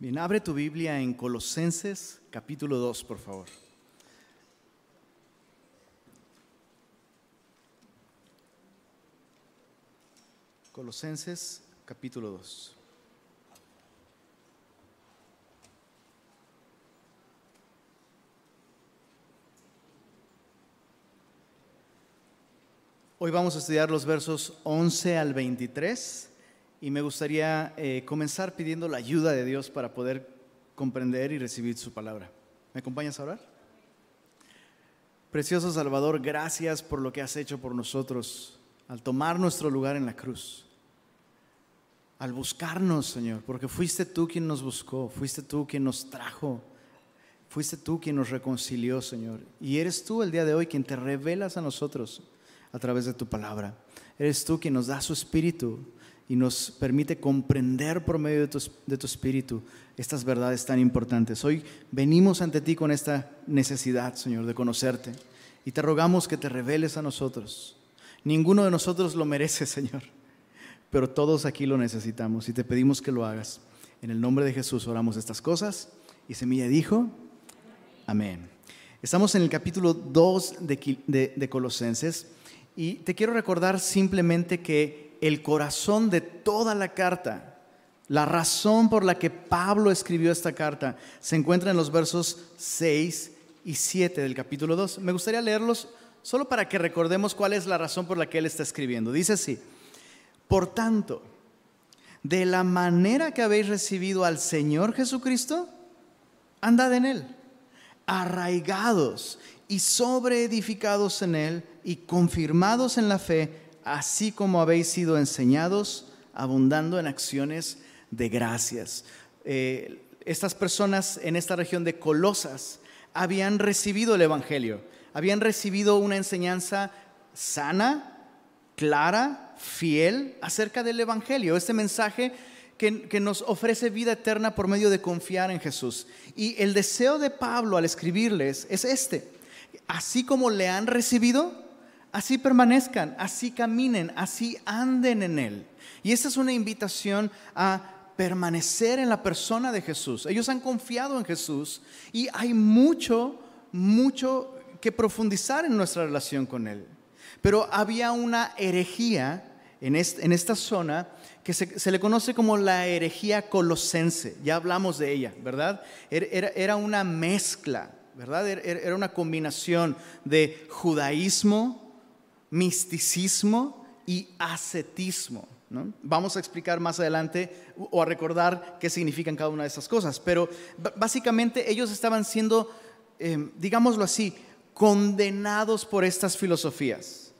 Bien, abre tu Biblia en Colosenses capítulo 2, por favor. Colosenses capítulo 2. Hoy vamos a estudiar los versos 11 al 23 y me gustaría eh, comenzar pidiendo la ayuda de Dios para poder comprender y recibir su palabra. ¿Me acompañas a orar? Precioso Salvador, gracias por lo que has hecho por nosotros al tomar nuestro lugar en la cruz, al buscarnos, Señor, porque fuiste tú quien nos buscó, fuiste tú quien nos trajo, fuiste tú quien nos reconcilió, Señor. Y eres tú el día de hoy quien te revelas a nosotros a través de tu palabra. Eres tú quien nos da su espíritu y nos permite comprender por medio de tu, de tu, espíritu estas verdades tan importantes. Hoy venimos ante ti con esta necesidad, Señor, de conocerte y te rogamos que te reveles a nosotros. Ninguno de nosotros lo merece, Señor, pero todos aquí lo necesitamos y te pedimos que lo hagas. En el nombre de Jesús oramos estas cosas y Semilla dijo, amén. Estamos en el capítulo 2 de, de, de Colosenses y te quiero recordar simplemente que el corazón de toda la carta, la razón por la que Pablo escribió esta carta, se encuentra en los versos 6 y 7 del capítulo 2. Me gustaría leerlos solo para que recordemos cuál es la razón por la que él está escribiendo. Dice así, por tanto, de la manera que habéis recibido al Señor Jesucristo, andad en él, arraigados y sobreedificados en él y confirmados en la fe, así como habéis sido enseñados, abundando en acciones de gracias. Eh, estas personas en esta región de Colosas habían recibido el Evangelio, habían recibido una enseñanza sana, clara, fiel acerca del Evangelio, este mensaje que, que, nos ofrece vida eterna por medio de confiar en Jesús. Y el deseo de Pablo al escribirles es este, así como le han recibido, así permanezcan, así caminen, así anden en Él. Y esta es una invitación a permanecer en la persona de Jesús. Ellos han confiado en Jesús y hay mucho, mucho que profundizar en nuestra relación con Él. Pero había una herejía en, esta zona que se, le conoce como la herejía colosense. Ya hablamos de ella, ¿verdad? era una mezcla, ¿verdad? Era una combinación de judaísmo, misticismo y ascetismo. Vamos a explicar más adelante o a recordar qué significan cada una de esas cosas, pero básicamente ellos estaban siendo, eh, digámoslo así, condenados por estas filosofías,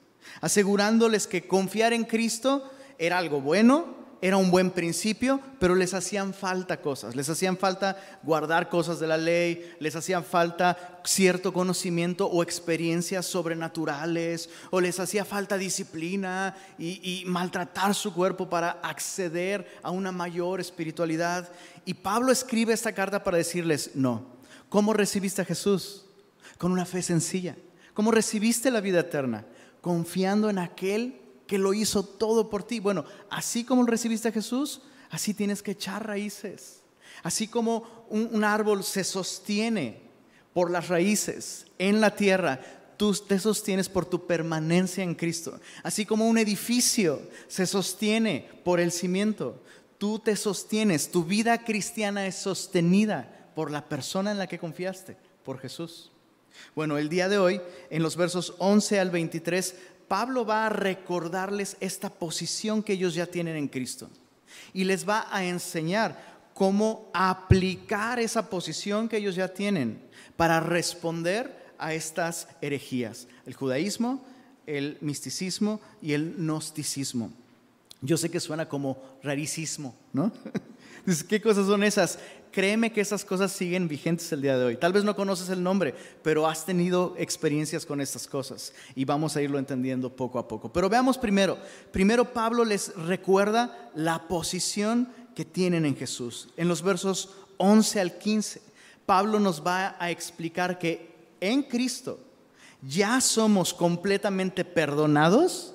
asegurándoles que confiar en Cristo era algo bueno, era un buen principio, pero les hacían falta cosas, les hacían falta guardar cosas de la ley, les hacían falta cierto conocimiento o experiencias sobrenaturales, o les hacía falta disciplina y, y maltratar su cuerpo para acceder a una mayor espiritualidad. Y Pablo escribe esta carta para decirles, no, ¿cómo recibiste a Jesús? Con una fe sencilla. ¿Cómo recibiste la vida eterna? Confiando en aquel que lo hizo todo por ti. Bueno, así como recibiste a Jesús, así tienes que echar raíces. Así como un, árbol se sostiene por las raíces en la tierra, tú te sostienes por tu permanencia en Cristo. Así como un edificio se sostiene por el cimiento, tú te sostienes, tu vida cristiana es sostenida por la persona en la que confiaste, por Jesús. Bueno, el día de hoy, en los versos 11 al 23, Pablo va a recordarles esta posición que ellos ya tienen en Cristo y les va a enseñar cómo aplicar esa posición que ellos ya tienen para responder a estas herejías, el judaísmo, el misticismo y el gnosticismo. Yo sé que suena como rarísimo, ¿no? ¿Qué cosas son esas? Créeme que esas cosas siguen vigentes el día de hoy. Tal vez no conoces el nombre, pero has tenido experiencias con estas cosas y vamos a irlo entendiendo poco a poco. Pero veamos primero, primero Pablo les recuerda la posición que tienen en Jesús. En los versos 11 al 15, Pablo nos va a explicar que en Cristo ya somos completamente perdonados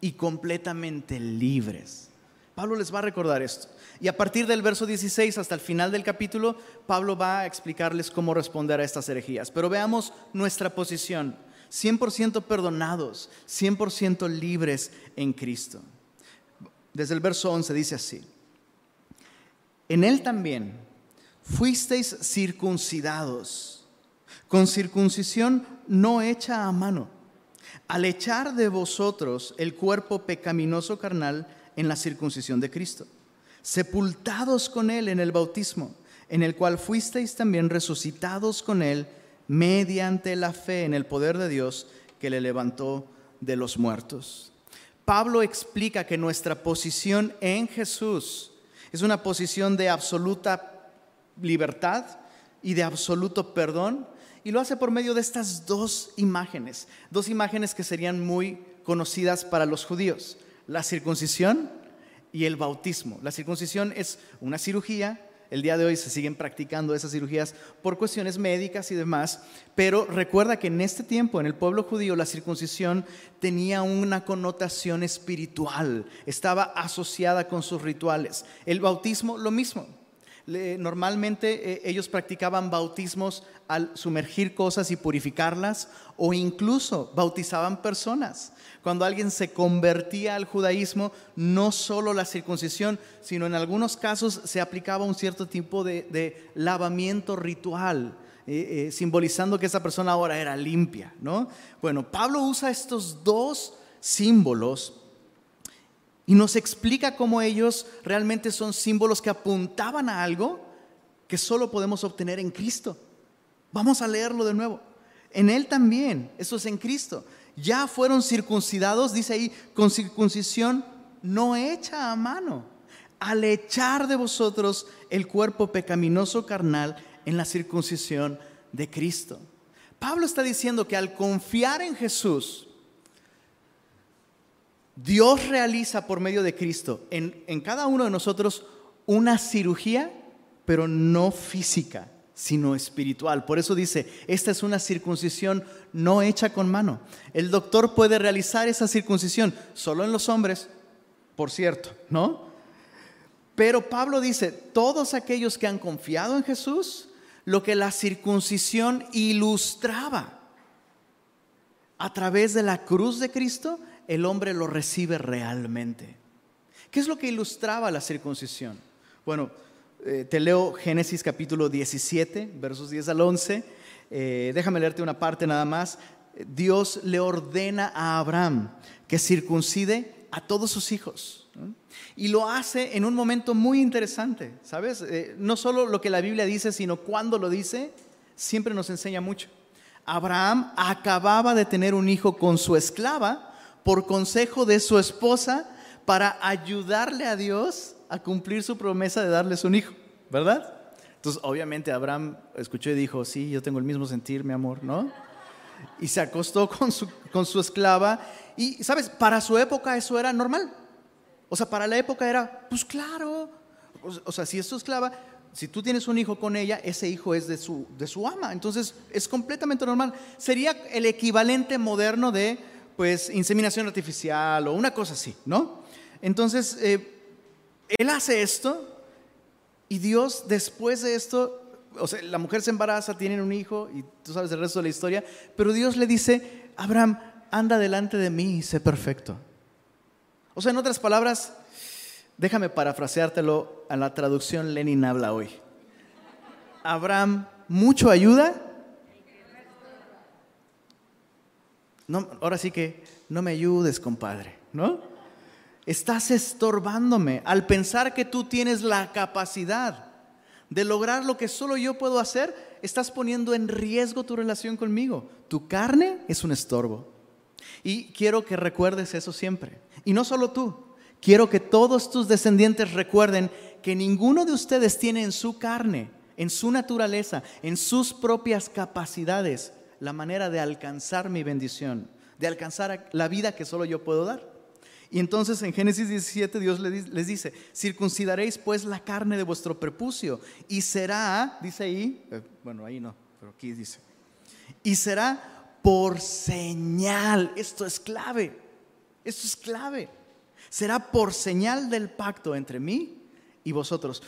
y completamente libres. Pablo les va a recordar esto. Y a partir del verso 16 hasta el final del capítulo, Pablo va a explicarles cómo responder a estas herejías. Pero veamos nuestra posición. 100% perdonados, 100% libres en Cristo. Desde el verso 11 dice así. En Él también fuisteis circuncidados, con circuncisión no hecha a mano, al echar de vosotros el cuerpo pecaminoso carnal en la circuncisión de Cristo, sepultados con Él en el bautismo, en el cual fuisteis también resucitados con Él mediante la fe en el poder de Dios que le levantó de los muertos. Pablo explica que nuestra posición en Jesús es una posición de absoluta libertad y de absoluto perdón. Y lo hace por medio de estas dos imágenes, dos imágenes que serían muy conocidas para los judíos, la circuncisión y el bautismo. La circuncisión es una cirugía, el día de hoy se siguen practicando esas cirugías por cuestiones médicas y demás, pero recuerda que en este tiempo, en el pueblo judío, la circuncisión tenía una connotación espiritual, estaba asociada con sus rituales. El bautismo, lo mismo. Normalmente eh, ellos practicaban bautismos al sumergir cosas y purificarlas o incluso bautizaban personas. Cuando alguien se convertía al judaísmo, no solo la circuncisión, sino en algunos casos se aplicaba un cierto tipo de, lavamiento ritual. Eh, eh, simbolizando que esa persona ahora era limpia, ¿no? Bueno, Pablo usa estos dos símbolos y nos explica cómo ellos realmente son símbolos que apuntaban a algo que solo podemos obtener en Cristo. Vamos a leerlo de nuevo. En Él también, eso es en Cristo. Ya fueron circuncidados, dice ahí, con circuncisión no hecha a mano, al echar de vosotros el cuerpo pecaminoso carnal en la circuncisión de Cristo. Pablo está diciendo que al confiar en Jesús, Dios realiza por medio de Cristo en, en, cada uno de nosotros una cirugía, pero no física, sino espiritual. Por eso dice, esta es una circuncisión no hecha con mano. El doctor puede realizar esa circuncisión solo en los hombres, por cierto, ¿no? Pero Pablo dice, todos aquellos que han confiado en Jesús, lo que la circuncisión ilustraba a través de la cruz de Cristo, el hombre lo recibe realmente. ¿Qué es lo que ilustraba la circuncisión? Bueno, eh, te leo Génesis capítulo 17, versos 10 al 11. Eh, déjame leerte una parte nada más. Dios le ordena a Abraham que circuncide a todos sus hijos. Y lo hace en un momento muy interesante, ¿sabes? Eh, no solo lo que la Biblia dice, sino cuando lo dice, siempre nos enseña mucho. Abraham acababa de tener un hijo con su esclava por consejo de su esposa para ayudarle a Dios a cumplir su promesa de darles un hijo, ¿verdad? Entonces, obviamente Abraham escuchó y dijo, sí, yo tengo el mismo sentir, mi amor, ¿no? Y se acostó con su, con su esclava. Y, ¿sabes? Para su época eso era normal. O sea, para la época era, pues claro. O sea, si es tu esclava, si tú tienes un hijo con ella, ese hijo es de su, de su ama. Entonces, es completamente normal. Sería el equivalente moderno de, pues inseminación artificial o una cosa así, ¿no? Entonces, eh, él hace esto y Dios después de esto, o sea, la mujer se embaraza, tienen un hijo y tú sabes el resto de la historia, pero Dios le dice, Abraham, anda delante de mí y sé perfecto. O sea, en otras palabras, déjame parafraseártelo a la traducción Lenin habla hoy. Abraham, mucho ayuda, no, ahora sí que no me ayudes, compadre, ¿no? Estás estorbándome al pensar que tú tienes la capacidad de lograr lo que solo yo puedo hacer, estás poniendo en riesgo tu relación conmigo. Tu carne es un estorbo. Y quiero que recuerdes eso siempre. Y no solo tú, quiero que todos tus descendientes recuerden que ninguno de ustedes tiene en su carne, en su naturaleza, en sus propias capacidades, la manera de alcanzar mi bendición, de alcanzar la vida que solo yo puedo dar. Y entonces en Génesis 17 Dios les dice, circuncidaréis pues la carne de vuestro prepucio y será, dice ahí, eh, bueno ahí no, pero aquí dice, y será por señal, esto es clave, esto es clave. Será por señal del pacto entre mí y vosotros.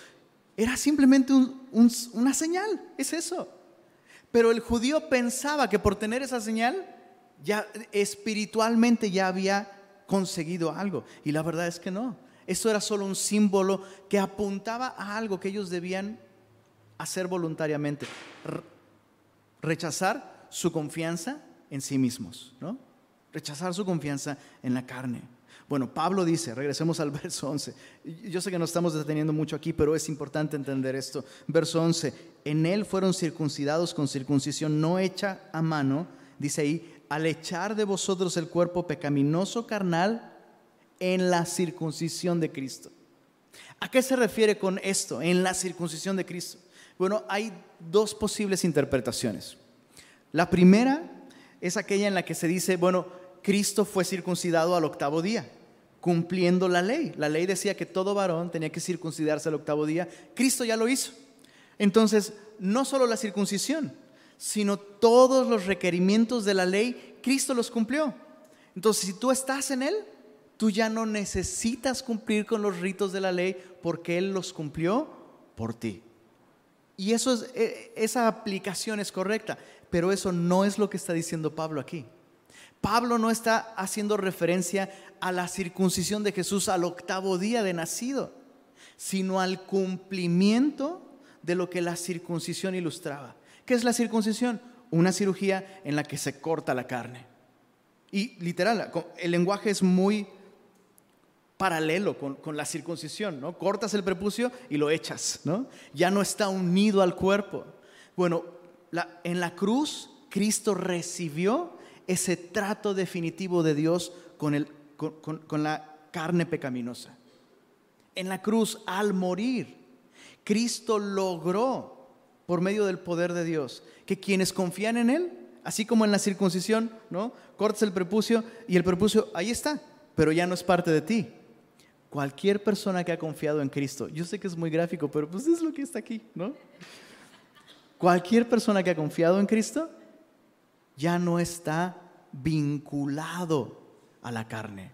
Era simplemente una señal, es eso. Pero el judío pensaba que por tener esa señal, ya espiritualmente ya había conseguido algo. Y la verdad es que no. Eso era solo un símbolo que apuntaba a algo que ellos debían hacer voluntariamente. Rechazar su confianza en sí mismos, ¿no? Rechazar su confianza en la carne. Bueno, Pablo dice, regresemos al verso 11. Yo sé que nos estamos deteniendo mucho aquí, pero es importante entender esto. Verso 11, en él fueron circuncidados con circuncisión no hecha a mano, dice ahí, al echar de vosotros el cuerpo pecaminoso carnal en la circuncisión de Cristo. ¿A qué se refiere con esto, en la circuncisión de Cristo? Bueno, hay dos posibles interpretaciones. La primera es aquella en la que se dice, bueno, Cristo fue circuncidado al octavo día, cumpliendo la ley. La ley decía que todo varón tenía que circuncidarse al octavo día. Cristo ya lo hizo. Entonces, no solo la circuncisión, sino todos los requerimientos de la ley, Cristo los cumplió. Entonces, si tú estás en Él, tú ya no necesitas cumplir con los ritos de la ley porque Él los cumplió por ti. Y eso es, e, esa aplicación es correcta, pero eso no es lo que está diciendo Pablo aquí. Pablo no está haciendo referencia a la circuncisión de Jesús al octavo día de nacido, sino al cumplimiento de lo que la circuncisión ilustraba. ¿Qué es la circuncisión? Una cirugía en la que se corta la carne. Y literal, el lenguaje es muy paralelo con, la circuncisión, ¿no? Cortas el prepucio y lo echas, ¿no? Ya no está unido al cuerpo. Bueno, en la cruz Cristo recibió ese trato definitivo de Dios con, el, con la carne pecaminosa. En la cruz, al morir, Cristo logró, por medio del poder de Dios, que quienes confían en Él, así como en la circuncisión, ¿no? Cortas el prepucio y el prepucio ahí está, pero ya no es parte de ti. Cualquier persona que ha confiado en Cristo, yo sé que es muy gráfico, pero pues es lo que está aquí, ¿no? Cualquier persona que ha confiado en Cristo ya no está vinculado a la carne.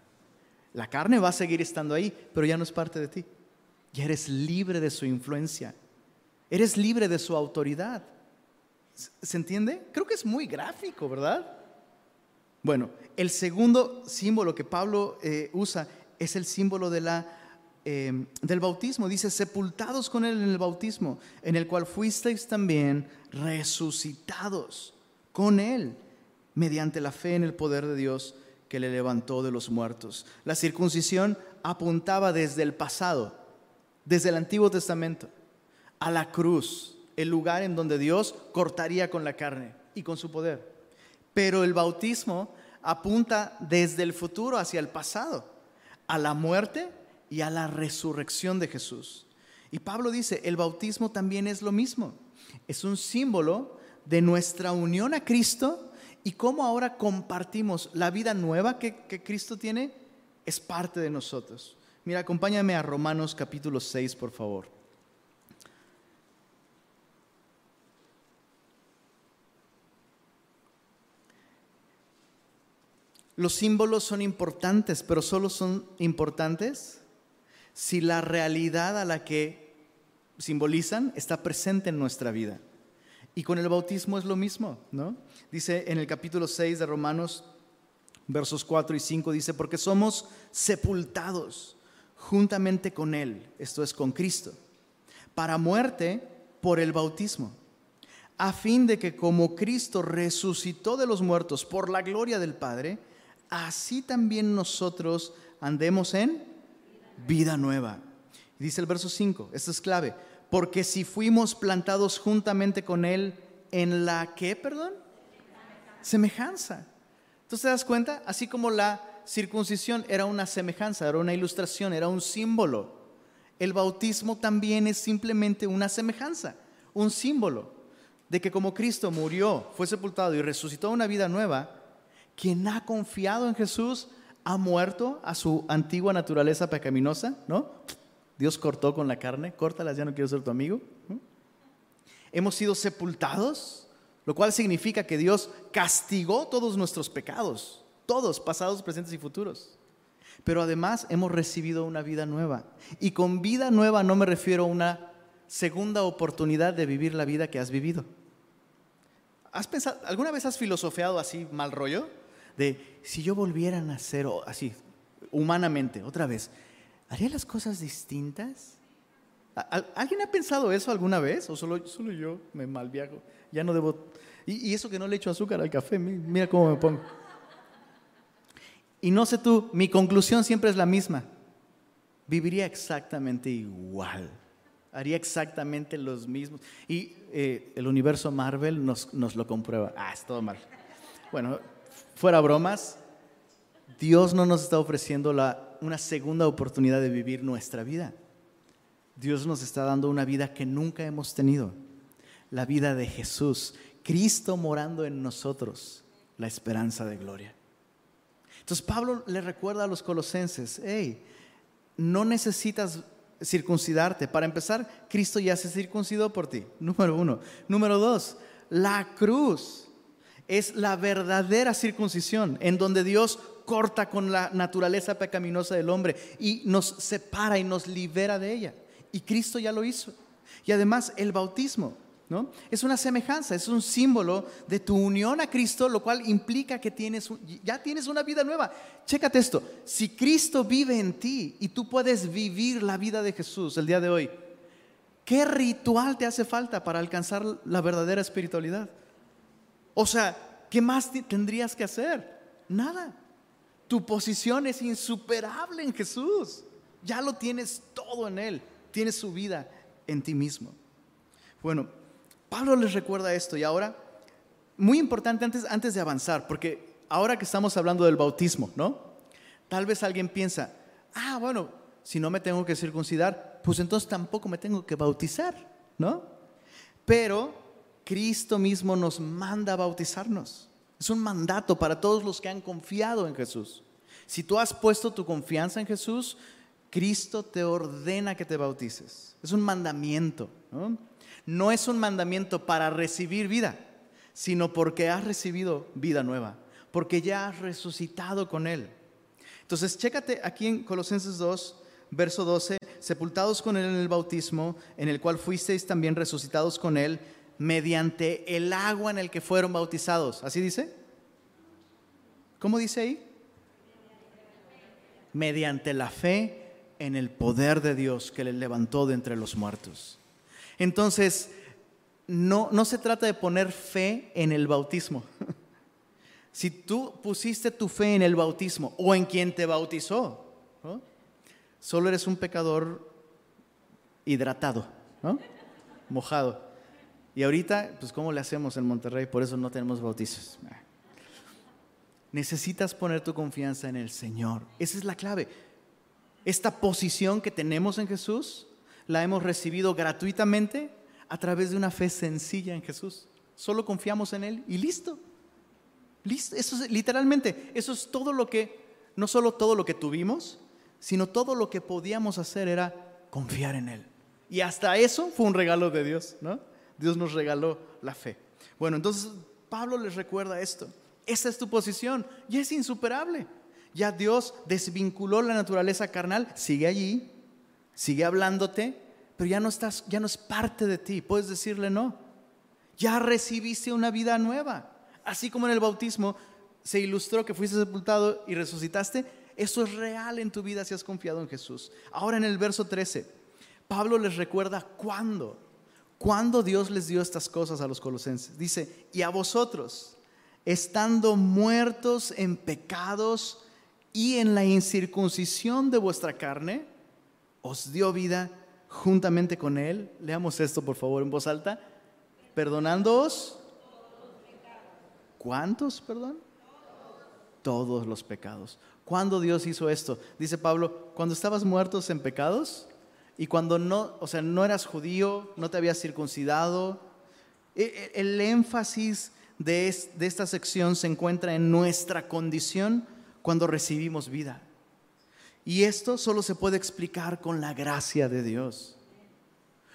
La carne va a seguir estando ahí, pero ya no es parte de ti. Ya eres libre de su influencia. Eres libre de su autoridad. ¿Se entiende? Creo que es muy gráfico, ¿verdad? Bueno, el segundo símbolo que Pablo eh, usa es el símbolo de la, em, del bautismo. Dice, sepultados con él en el bautismo, en el cual fuisteis también resucitados con él, mediante la fe en el poder de Dios que le levantó de los muertos. La circuncisión apuntaba desde el pasado, desde el Antiguo Testamento, a la cruz, el lugar en donde Dios cortaría con la carne y con su poder. Pero el bautismo apunta desde el futuro hacia el pasado a la muerte y a la resurrección de Jesús. Y Pablo dice, el bautismo también es lo mismo. Es un símbolo de nuestra unión a Cristo y cómo ahora compartimos la vida nueva que, que Cristo tiene, es parte de nosotros. Mira, acompáñame a Romanos capítulo 6, por favor. Los símbolos son importantes, pero solo son importantes si la realidad a la que simbolizan está presente en nuestra vida. Y con el bautismo es lo mismo, ¿no? Dice en el capítulo 6 de Romanos, versos 4 y 5, dice, porque somos sepultados juntamente con Él, esto es con Cristo, para muerte por el bautismo, a fin de que como Cristo resucitó de los muertos por la gloria del Padre, así también nosotros andemos en vida nueva. Dice el verso 5, esto es clave, porque si fuimos plantados juntamente con Él en la que, perdón? Semejanza. ¿Tú te das cuenta? Así como la circuncisión era una semejanza, era una ilustración, era un símbolo. El bautismo también es simplemente una semejanza, un símbolo de que como Cristo murió, fue sepultado y resucitó una vida nueva, quien ha confiado en Jesús ha muerto a su antigua naturaleza pecaminosa, ¿no? Dios cortó con la carne, córtalas, ya no quiero ser tu amigo. Hemos sido sepultados, lo cual significa que Dios castigó todos nuestros pecados, todos, pasados, presentes y futuros. pero además hemos recibido una vida nueva. Y con vida nueva no me refiero a una segunda oportunidad de vivir la vida que has vivido. ¿Has pensado, ¿Alguna vez has filosofeado así mal rollo? De si yo volviera a nacer así, humanamente, otra vez, ¿haría las cosas distintas? ¿Alguien ha pensado eso alguna vez? ¿O solo, solo yo me malviajo? Ya no debo... Y, y, eso que no le echo azúcar al café, mira cómo me pongo. Y no sé tú, mi conclusión siempre es la misma. Viviría exactamente igual haría exactamente los mismos. Y eh, el universo Marvel nos, nos, lo comprueba. Ah, es todo mal. Bueno, fuera bromas, Dios no nos está ofreciendo la, una segunda oportunidad de vivir nuestra vida. Dios nos está dando una vida que nunca hemos tenido. La vida de Jesús, Cristo morando en nosotros, la esperanza de gloria. Entonces Pablo le recuerda a los colosenses, hey, no necesitas circuncidarte. Para empezar, Cristo ya se circuncidó por ti. Número uno. Número dos, la cruz es la verdadera circuncisión en donde Dios corta con la naturaleza pecaminosa del hombre y nos separa y nos libera de ella. Y Cristo ya lo hizo. Y además el bautismo es una semejanza, es un símbolo de tu unión a Cristo, lo cual implica que tienes, ya tienes una vida nueva. Chécate esto, si Cristo vive en ti y tú puedes vivir la vida de Jesús el día de hoy, ¿qué ritual te hace falta para alcanzar la verdadera espiritualidad? O sea, ¿qué más tendrías que hacer? Nada. Tu posición es insuperable en Jesús. Ya lo tienes todo en Él. Tienes su vida en ti mismo. Bueno, Pablo les recuerda esto y ahora, muy importante antes, antes de avanzar, porque ahora que estamos hablando del bautismo, ¿no? Tal vez alguien piensa, ah, bueno, si no me tengo que circuncidar, pues entonces tampoco me tengo que bautizar, ¿no? Pero Cristo mismo nos manda a bautizarnos. Es un mandato para todos los que han confiado en Jesús. Si tú has puesto tu confianza en Jesús, Cristo te ordena que te bautices. Es un mandamiento. ¿no? es un mandamiento para recibir vida, sino porque has recibido vida nueva, porque ya has resucitado con Él. Entonces, chécate aquí en Colosenses 2, verso 12, sepultados con Él en el bautismo, en el cual fuisteis también resucitados con Él, mediante el agua en el que fueron bautizados. ¿Así dice? ¿Cómo dice ahí? Mediante la fe en el poder de Dios que le levantó de entre los muertos. Entonces, no, no se trata de poner fe en el bautismo. si tú pusiste tu fe en el bautismo o en quien te bautizó, solo eres un pecador hidratado, mojado. Y ahorita, pues ¿cómo le hacemos en Monterrey? Por eso no tenemos bautizos. Necesitas poner tu confianza en el Señor. Esa es la clave. Esta posición que tenemos en Jesús la hemos recibido gratuitamente a través de una fe sencilla en Jesús. Solo confiamos en Él y listo. Listo. Eso es, literalmente, eso es todo lo que, no solo todo lo que tuvimos, sino todo lo que podíamos hacer era confiar en Él. Y hasta eso fue un regalo de Dios, ¿no? Dios nos regaló la fe. Bueno, entonces Pablo les recuerda esto. Esa es tu posición y es insuperable. Ya Dios desvinculó la naturaleza carnal, sigue allí, sigue hablándote, pero ya no estás, ya no es parte de ti. Puedes decirle no. Ya recibiste una vida nueva. Así como en el bautismo se ilustró que fuiste sepultado y resucitaste, eso es real en tu vida si has confiado en Jesús. Ahora en el verso 13, Pablo les recuerda cuándo, cuándo Dios les dio estas cosas a los colosenses. Dice, y a vosotros, estando muertos en pecados y en la incircuncisión de vuestra carne, os dio vida juntamente con Él. Leamos esto, por favor, en voz alta. Perdonándoos. ¿Cuántos, perdón? Todos los pecados. ¿Cuándo Dios hizo esto? Dice Pablo, cuando estabas muertos en pecados y cuando no, o sea, no eras judío, no te habías circuncidado. E, e, el énfasis de esta sección se encuentra en nuestra condición cuando recibimos vida. Y esto solo se puede explicar con la gracia de Dios.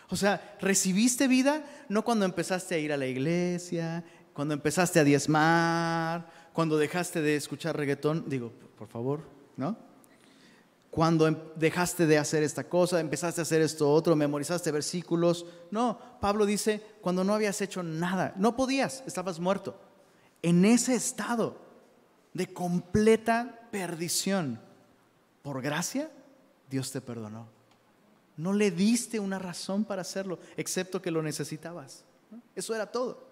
O sea, recibiste vida no cuando empezaste a ir a la iglesia, cuando empezaste a diezmar, cuando dejaste de escuchar reggaetón, digo, por favor, ¿no? Cuando em, dejaste de hacer esta cosa, empezaste a hacer esto otro, memorizaste versículos. No, Pablo dice, cuando no habías hecho nada, no podías, estabas muerto. En ese estado de completa perdición, por gracia, Dios te perdonó. No le diste una razón para hacerlo, excepto que lo necesitabas. Eso era todo.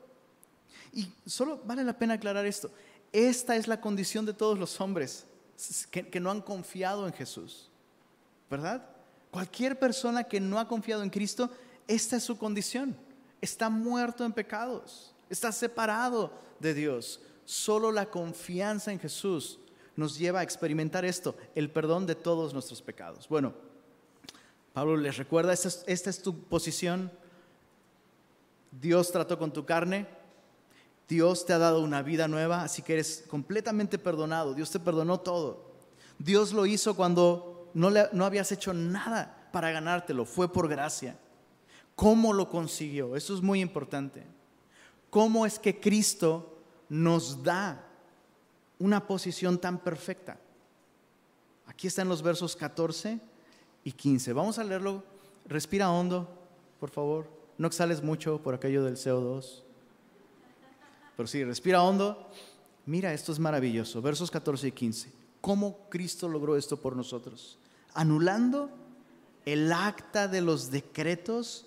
Y solo vale la pena aclarar esto. Esta es la condición de todos los hombres que, no han confiado en Jesús. ¿Verdad? Cualquier persona que no ha confiado en Cristo, esta es su condición. Está muerto en pecados, está separado de Dios. Solo la confianza en Jesús nos lleva a experimentar esto, el perdón de todos nuestros pecados. Bueno, Pablo les recuerda, esta es, esta es tu posición. Dios trató con tu carne, Dios te ha dado una vida nueva, así que eres completamente perdonado. Dios te perdonó todo. Dios lo hizo cuando no, no habías hecho nada para ganártelo, fue por gracia. ¿Cómo lo consiguió? Eso es muy importante. ¿Cómo es que Cristo nos da una posición tan perfecta? Aquí están los versos 14 y 15. Vamos a leerlo. Respira hondo, por favor. No exhales mucho por aquello del CO2. Pero sí, respira hondo. Mira, esto es maravilloso. Versos 14 y 15. ¿Cómo Cristo logró esto por nosotros? Anulando el acta de los decretos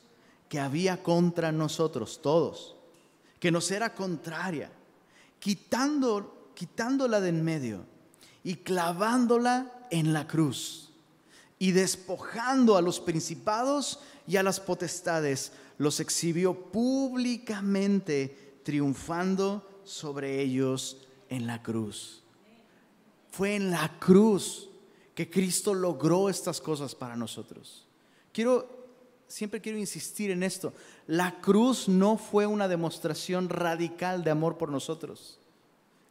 que había contra nosotros, todos, que nos era contraria, quitando, quitándola de en medio y clavándola en la cruz y despojando a los principados y a las potestades, los exhibió públicamente triunfando sobre ellos en la cruz. Fue en la cruz que Cristo logró estas cosas para nosotros. Quiero, siempre quiero insistir en esto. La cruz no fue una demostración radical de amor por nosotros.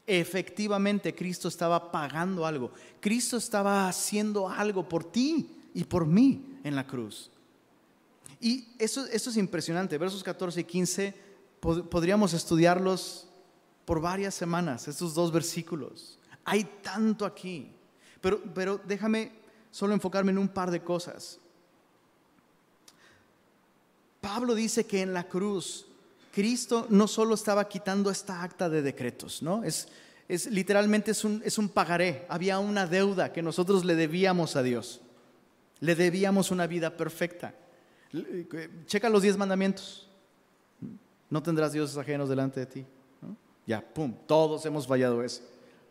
Efectivamente, Cristo estaba pagando algo. Cristo estaba haciendo algo por ti y por mí en la cruz. Y eso, eso es impresionante. Versos 14 y 15 podríamos estudiarlos por varias semanas, estos dos versículos. Hay tanto aquí. Pero, pero déjame solo enfocarme en un par de cosas. Pablo dice que en la cruz Cristo no solo estaba quitando esta acta de decretos, ¿no? Es, es literalmente es un, es un pagaré. Había una deuda que nosotros le debíamos a Dios. Le debíamos una vida perfecta. Checa los diez mandamientos. No tendrás dioses ajenos delante de ti. Ya, pum, todos hemos fallado eso.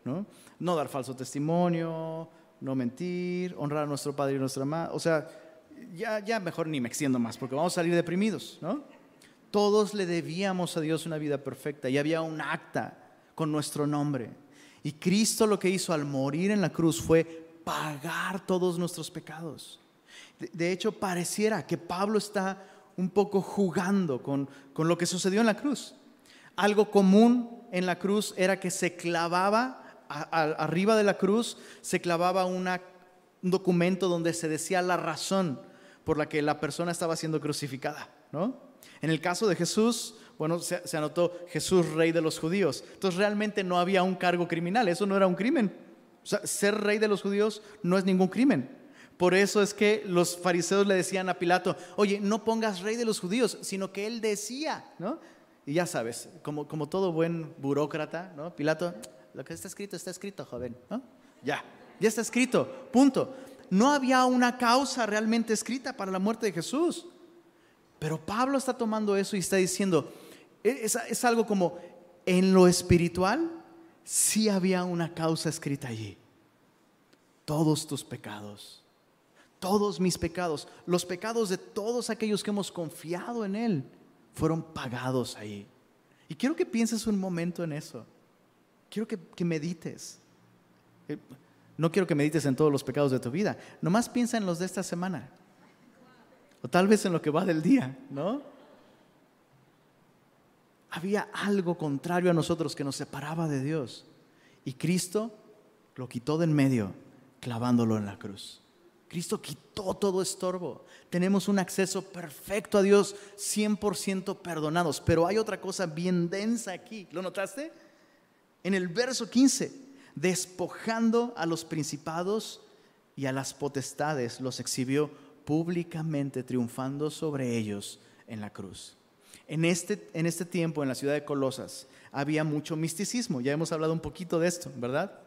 ¿no? no dar falso testimonio, no mentir, honrar a nuestro padre y nuestra madre. O sea, ya, ya mejor ni me extiendo más porque vamos a salir deprimidos. ¿no? Todos le debíamos a Dios una vida perfecta y había un acta con nuestro nombre. Y Cristo lo que hizo al morir en la cruz fue pagar todos nuestros pecados. de hecho, pareciera que Pablo está un poco jugando con, lo que sucedió en la cruz. Algo común en la cruz era que se clavaba, arriba de la cruz, se clavaba un documento donde se decía la razón por la que la persona estaba siendo crucificada. ¿no? En el caso de Jesús, bueno, se, se, anotó Jesús, rey de los judíos. Entonces realmente no había un cargo criminal, eso no era un crimen. O sea, ser rey de los judíos no es ningún crimen. Por eso es que los fariseos le decían a Pilato, oye, no pongas rey de los judíos, sino que él decía, ¿no? Y ya sabes, como, como todo buen burócrata, ¿no? Pilato, lo que está escrito está escrito, joven, ¿no? Ya, ya está escrito, punto. No había una causa realmente escrita para la muerte de Jesús. Pero Pablo está tomando eso y está diciendo, e, es, es algo como, en lo espiritual, sí había una causa escrita allí. Todos tus pecados todos mis pecados, los pecados de todos aquellos que hemos confiado en Él, fueron pagados ahí. Y quiero que pienses un momento en eso. Quiero que, medites. Eh, no quiero que medites en todos los pecados de tu vida. Nomás piensa en los de esta semana. O tal vez en lo que va del día, ¿no? Había algo contrario a nosotros que nos separaba de Dios. Y Cristo lo quitó de en medio, clavándolo en la cruz. Cristo quitó todo estorbo. Tenemos un acceso perfecto a Dios, 100% perdonados. Pero hay otra cosa bien densa aquí. ¿Lo notaste? En el verso 15, despojando a los principados y a las potestades los exhibió públicamente, triunfando sobre ellos en la cruz. En este, en este tiempo, en la ciudad de Colosas, había mucho misticismo. Ya hemos hablado un poquito de esto, ¿verdad?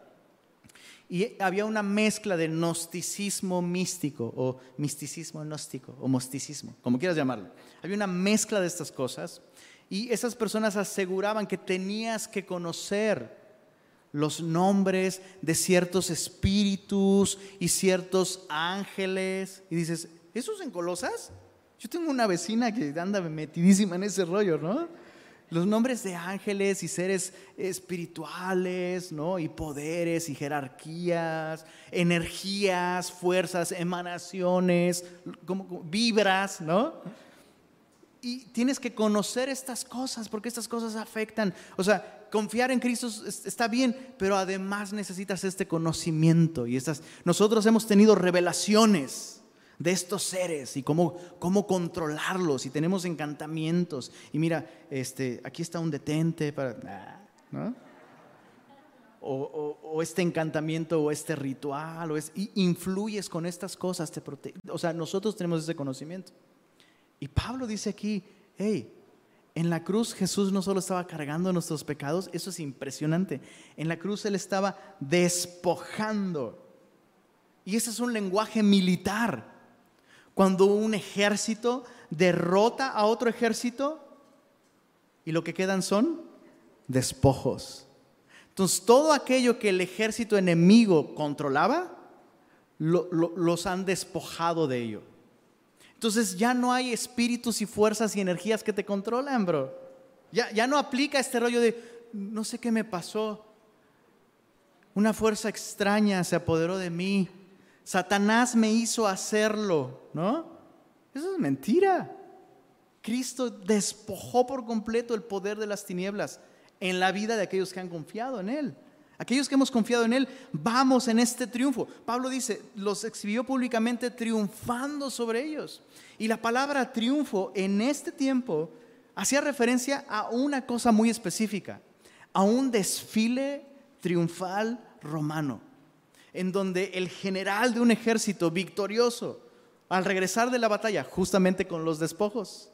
Y había una mezcla de gnosticismo místico o misticismo gnóstico o mosticismo, como quieras llamarlo. Había una mezcla de estas cosas y esas personas aseguraban que tenías que conocer los nombres de ciertos espíritus y ciertos ángeles. Y dices, ¿eso es en Colosas? Yo tengo una vecina que anda metidísima en ese rollo, ¿no? Los nombres de ángeles y seres espirituales, ¿no? Y poderes y jerarquías, energías, fuerzas, emanaciones, como, vibras, ¿no? Y tienes que conocer estas cosas porque estas cosas afectan. O sea, confiar en Cristo está bien, pero además necesitas este conocimiento y estas nosotros hemos tenido revelaciones de estos seres y cómo, cómo controlarlos y tenemos encantamientos. Y mira, este, aquí está un detente para... ¿no? O, este encantamiento o este ritual, o es, y influyes con estas cosas, te o sea, nosotros tenemos ese conocimiento. Y Pablo dice aquí, hey, en la cruz Jesús no solo estaba cargando nuestros pecados, eso es impresionante. En la cruz Él estaba despojando. Y ese es un lenguaje militar. Cuando un ejército derrota a otro ejército y lo que quedan son despojos. Entonces, todo aquello que el ejército enemigo controlaba, los han despojado de ello. Entonces ya no hay espíritus y fuerzas y energías que te controlan, bro. Ya, ya no aplica este rollo de, no sé qué me pasó. Una fuerza extraña se apoderó de mí Satanás me hizo hacerlo, ¿no? Eso es mentira. Cristo despojó por completo el poder de las tinieblas en la vida de aquellos que han confiado en Él. Aquellos que hemos confiado en Él, vamos en este triunfo. Pablo dice, los exhibió públicamente triunfando sobre ellos. Y la palabra triunfo en este tiempo hacía referencia a una cosa muy específica, a un desfile triunfal romano en donde el general de un ejército victorioso, al regresar de la batalla, justamente con los despojos,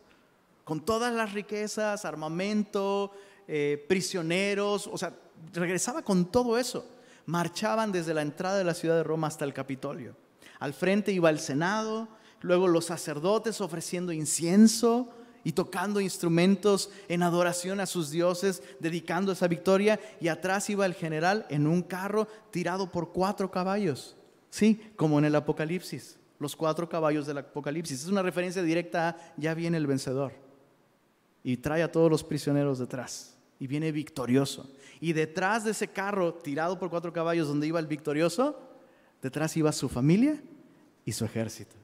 con todas las riquezas, armamento, eh, prisioneros, o sea, regresaba con todo eso. Marchaban desde la entrada de la ciudad de Roma hasta el Capitolio. Al frente iba el Senado, luego los sacerdotes ofreciendo incienso, y tocando instrumentos en adoración a sus dioses, dedicando esa victoria. Y atrás iba el general en un carro tirado por cuatro caballos. Sí, como en el Apocalipsis, los cuatro caballos del Apocalipsis. Es una referencia directa a ya viene el vencedor. Y trae a todos los prisioneros detrás. Y viene victorioso. Y detrás de ese carro tirado por cuatro caballos donde iba el victorioso, detrás iba su familia y su ejército.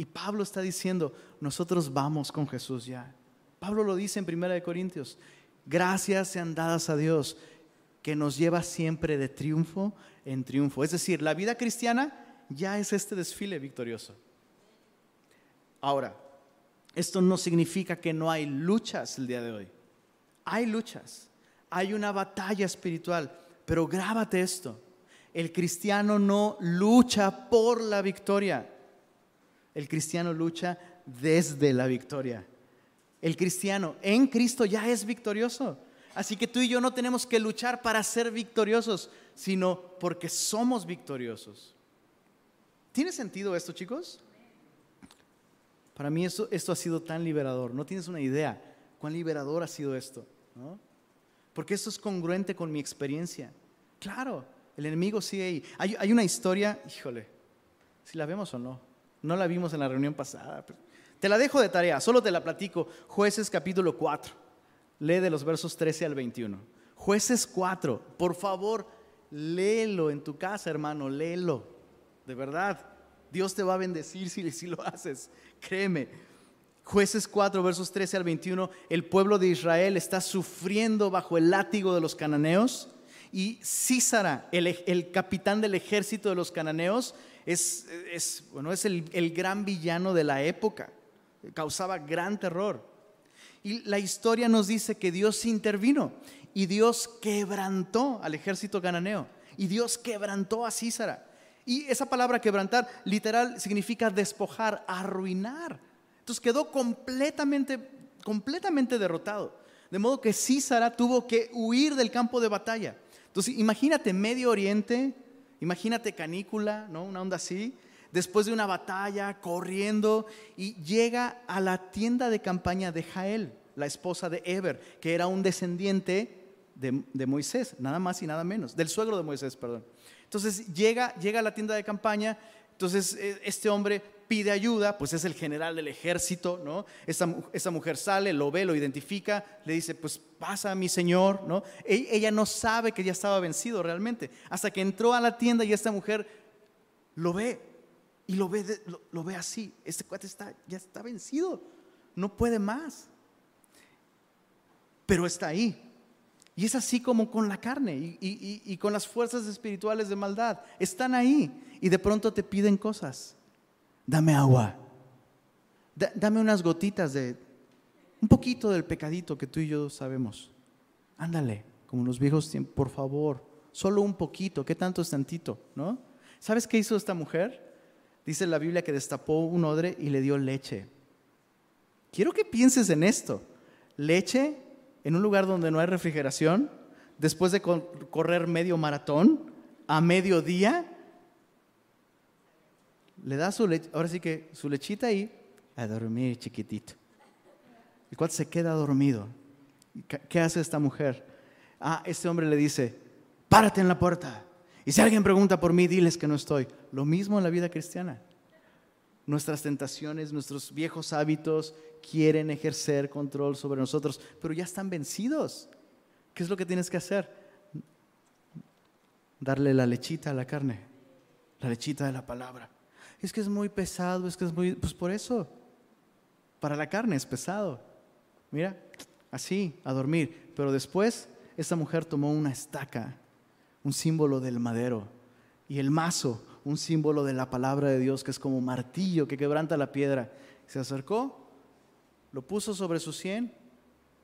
Y Pablo está diciendo, nosotros vamos con Jesús ya. Pablo lo dice en 1 Corintios, gracias sean dadas a Dios que nos lleva siempre de triunfo en triunfo. Es decir, la vida cristiana ya es este desfile victorioso. Ahora, esto no significa que no hay luchas el día de hoy. Hay luchas, hay una batalla espiritual, pero grábate esto. El cristiano no lucha por la victoria. El cristiano lucha desde la victoria. El cristiano en Cristo ya es victorioso. Así que tú y yo no tenemos que luchar para ser victoriosos, sino porque somos victoriosos. ¿Tiene sentido esto, chicos? Para mí esto, esto ha sido tan liberador. No tienes una idea cuán liberador ha sido esto. Porque esto es congruente con mi experiencia. Claro, el enemigo sigue ahí. Hay, hay una historia, híjole, si la vemos o no. No la vimos en la reunión pasada. Te la dejo de tarea, solo te la platico. Jueces capítulo 4. Lee de los versos 13 al 21. Jueces 4. Por favor, léelo en tu casa, hermano, léelo. De verdad. Dios te va a bendecir si, si lo haces. Créeme. Jueces 4, versos 13 al 21, el pueblo de Israel está sufriendo bajo el látigo de los cananeos y Císara, el, el capitán del ejército de los cananeos, es, bueno, es el, el gran villano de la época, causaba gran terror. Y la historia nos dice que Dios intervino y Dios quebrantó al ejército cananeo y Dios quebrantó a Císara. Y esa palabra quebrantar literal significa despojar, arruinar. Entonces quedó completamente, completamente derrotado. De modo que Císara tuvo que huir del campo de batalla. Entonces imagínate Medio Oriente, imagínate canícula, ¿no? Una onda así. Después de una batalla, corriendo, y llega a la tienda de campaña de Jael, la esposa de Eber, que era un descendiente de, Moisés, nada más y nada menos, del suegro de Moisés, perdón. Entonces llega, llega a la tienda de campaña, entonces e, este hombre pide ayuda, pues es el general del ejército, ¿no? Esa, mujer sale, lo ve, lo identifica, le dice, pues pasa mi señor, ¿no? E, ella no sabe que ya estaba vencido realmente, hasta que entró a la tienda y esta mujer lo ve y lo ve, lo, ve así, este cuate está, ya está vencido, no puede más, pero está ahí. Y es así como con la carne y, con las fuerzas espirituales de maldad. Están ahí y de pronto te piden cosas. Dame agua. dame unas gotitas de un poquito del pecadito que tú y yo sabemos. Ándale, como los viejos tiempos, por favor, solo un poquito, ¿qué tanto es tantito? ¿No? ¿Sabes qué hizo esta mujer? Dice la Biblia que destapó un odre y le dio leche. Quiero que pienses en esto. Leche en un lugar donde no hay refrigeración, después de correr medio maratón, a mediodía, le da su leche, ahora sí que su lechita ahí, a dormir chiquitito. El cual se queda dormido. ¿Qué hace esta mujer? Ah, este hombre le dice, párate en la puerta. Y si alguien pregunta por mí, diles que no estoy. Lo mismo en la vida cristiana. Nuestras tentaciones, nuestros viejos hábitos quieren ejercer control sobre nosotros, pero ya están vencidos. ¿Qué es lo que tienes que hacer? Darle la lechita a la carne, la lechita de la palabra. Es que es muy pesado, es que es muy... Pues por eso, para la carne es pesado. Mira, así, a dormir. Pero después, esa mujer tomó una estaca, un símbolo del madero, y el mazo, un símbolo de la palabra de Dios, que es como martillo que quebranta la piedra. Se acercó, lo puso sobre su sien,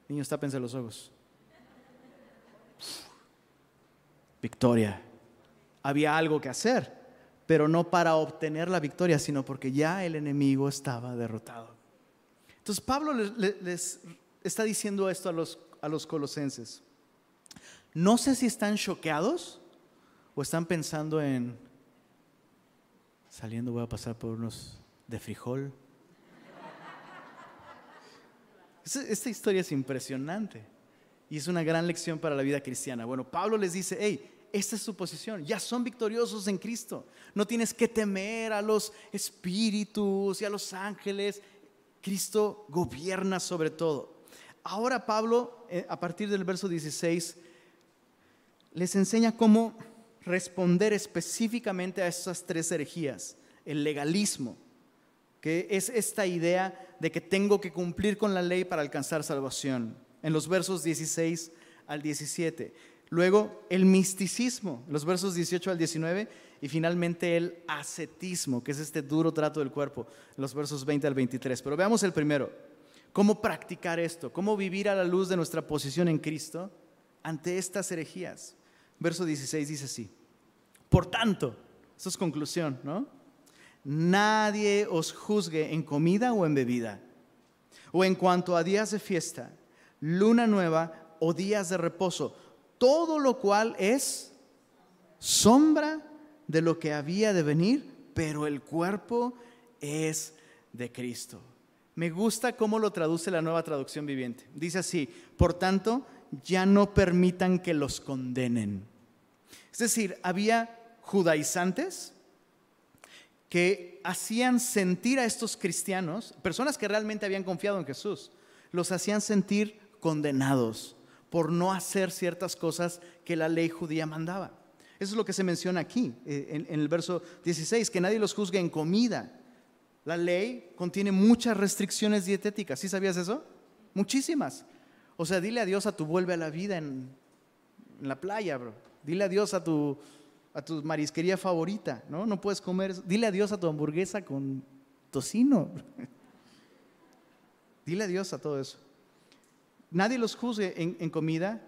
niño, tápense los ojos. Victoria. Había algo que hacer, pero no para obtener la victoria, sino porque ya el enemigo estaba derrotado. Entonces Pablo les, está diciendo esto a los, a los colosenses. No sé si están choqueados o están pensando en, saliendo voy a pasar por unos de frijol. Esta historia es impresionante y es una gran lección para la vida cristiana. Bueno, Pablo les dice, hey, esta es su posición, ya son victoriosos en Cristo. No tienes que temer a los espíritus y a los ángeles. Cristo gobierna sobre todo. Ahora Pablo, eh, a partir del verso 16, les enseña cómo responder específicamente a esas tres herejías. El legalismo, que es esta idea de que tengo que cumplir con la ley para alcanzar salvación, en los versos 16 al 17. Luego el misticismo, los versos 18 al 19, y finalmente el ascetismo, que es este duro trato del cuerpo, los versos 20 al 23. Pero veamos el primero, cómo practicar esto, cómo vivir a la luz de nuestra posición en Cristo ante estas herejías. Verso 16 dice así, por tanto, esto es conclusión, ¿no? Nadie os juzgue en comida o en bebida, o en cuanto a días de fiesta, luna nueva o días de reposo, todo lo cual es sombra de lo que había de venir, pero el cuerpo es de Cristo. Me gusta cómo lo traduce la nueva traducción viviente. Dice así, por tanto, ya no permitan que los condenen. Es decir, había judaizantes que hacían sentir a estos cristianos, personas que realmente habían confiado en Jesús, los hacían sentir condenados por no hacer ciertas cosas que la ley judía mandaba. Eso es lo que se menciona aquí, eh, en, el verso 16, que nadie los juzgue en comida. La ley contiene muchas restricciones dietéticas, ¿sí sabías eso? Muchísimas. O sea, dile adiós a tu vuelve a la vida en, la playa, bro. Dile adiós a tu a tu marisquería favorita, ¿no? No puedes comer, dile adiós a tu hamburguesa con tocino. dile adiós a todo eso. Nadie los juzgue en, en comida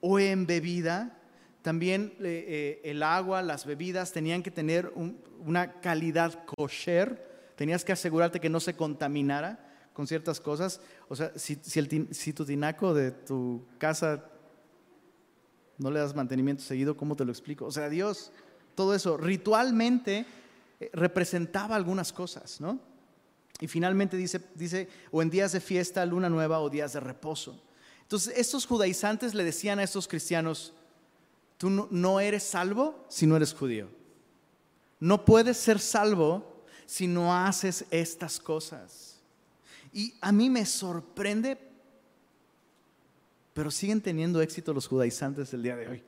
o en bebida, también eh, eh, el agua, las bebidas tenían que tener una calidad kosher. Tenías que asegurarte que no se contaminara con ciertas cosas. O sea, si, si tu tinaco de tu casa no le das mantenimiento seguido, ¿cómo te lo explico? O sea, Dios, todo eso ritualmente eh, representaba algunas cosas, ¿no? Y finalmente dice, dice, o en días de fiesta, luna nueva o días de reposo. Entonces, estos judaizantes le decían a estos cristianos, tú no, eres salvo si no eres judío. No puedes ser salvo si no haces estas cosas. Y a mí me sorprende, pero siguen teniendo éxito los judaizantes el día de hoy.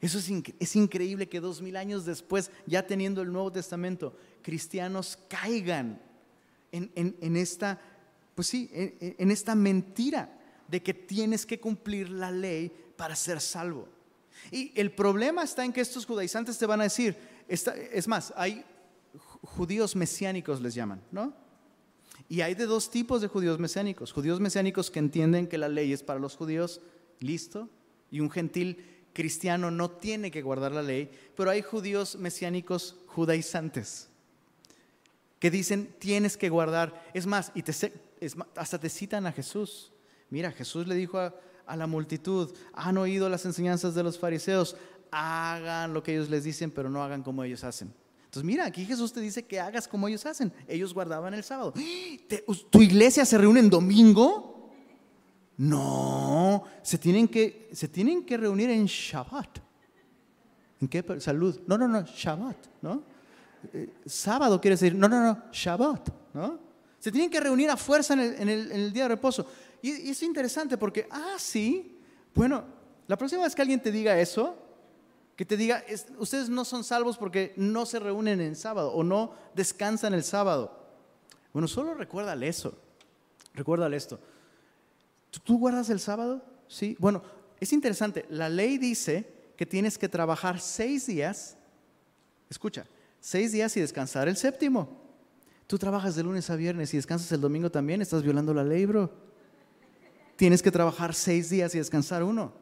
Eso es, increíble que dos mil años después, ya teniendo el Nuevo Testamento, cristianos caigan en, esta, pues sí, en, esta mentira de que tienes que cumplir la ley para ser salvo. Y el problema está en que estos judaizantes te van a decir, es más, hay judíos mesiánicos les llaman, ¿no? Y hay de dos tipos de judíos mesiánicos. Judíos mesiánicos que entienden que la ley es para los judíos, listo, y un gentil cristiano no tiene que guardar la ley, pero hay judíos mesiánicos judaizantes que dicen tienes que guardar. Es más, y hasta te citan a Jesús. Mira, Jesús le dijo a, a la multitud, han oído las enseñanzas de los fariseos, hagan lo que ellos les dicen, pero no hagan como ellos hacen. Entonces, mira, aquí Jesús te dice que hagas como ellos hacen. Ellos guardaban el sábado. ¿Tu iglesia se reúne en domingo? No, se tienen que, se tienen que reunir en Shabbat. ¿En qué? Salud. No, no, no, Shabbat, ¿no? Eh, sábado quiere decir, no, no, no, Shabbat, ¿no? Se tienen que reunir a fuerza en el, día de reposo. Y, es interesante porque, ah, sí, bueno, la próxima vez que alguien te diga eso, que te diga, ustedes no son salvos porque no se reúnen en sábado o no descansan el sábado. Bueno, solo recuérdale eso, recuérdale esto. ¿Tú guardas el sábado? Sí. Bueno, es interesante, la ley dice que tienes que trabajar seis días, escucha, seis días y descansar el séptimo. Tú trabajas de lunes a viernes y descansas el domingo también, estás violando la ley, bro. Tienes que trabajar seis días y descansar uno.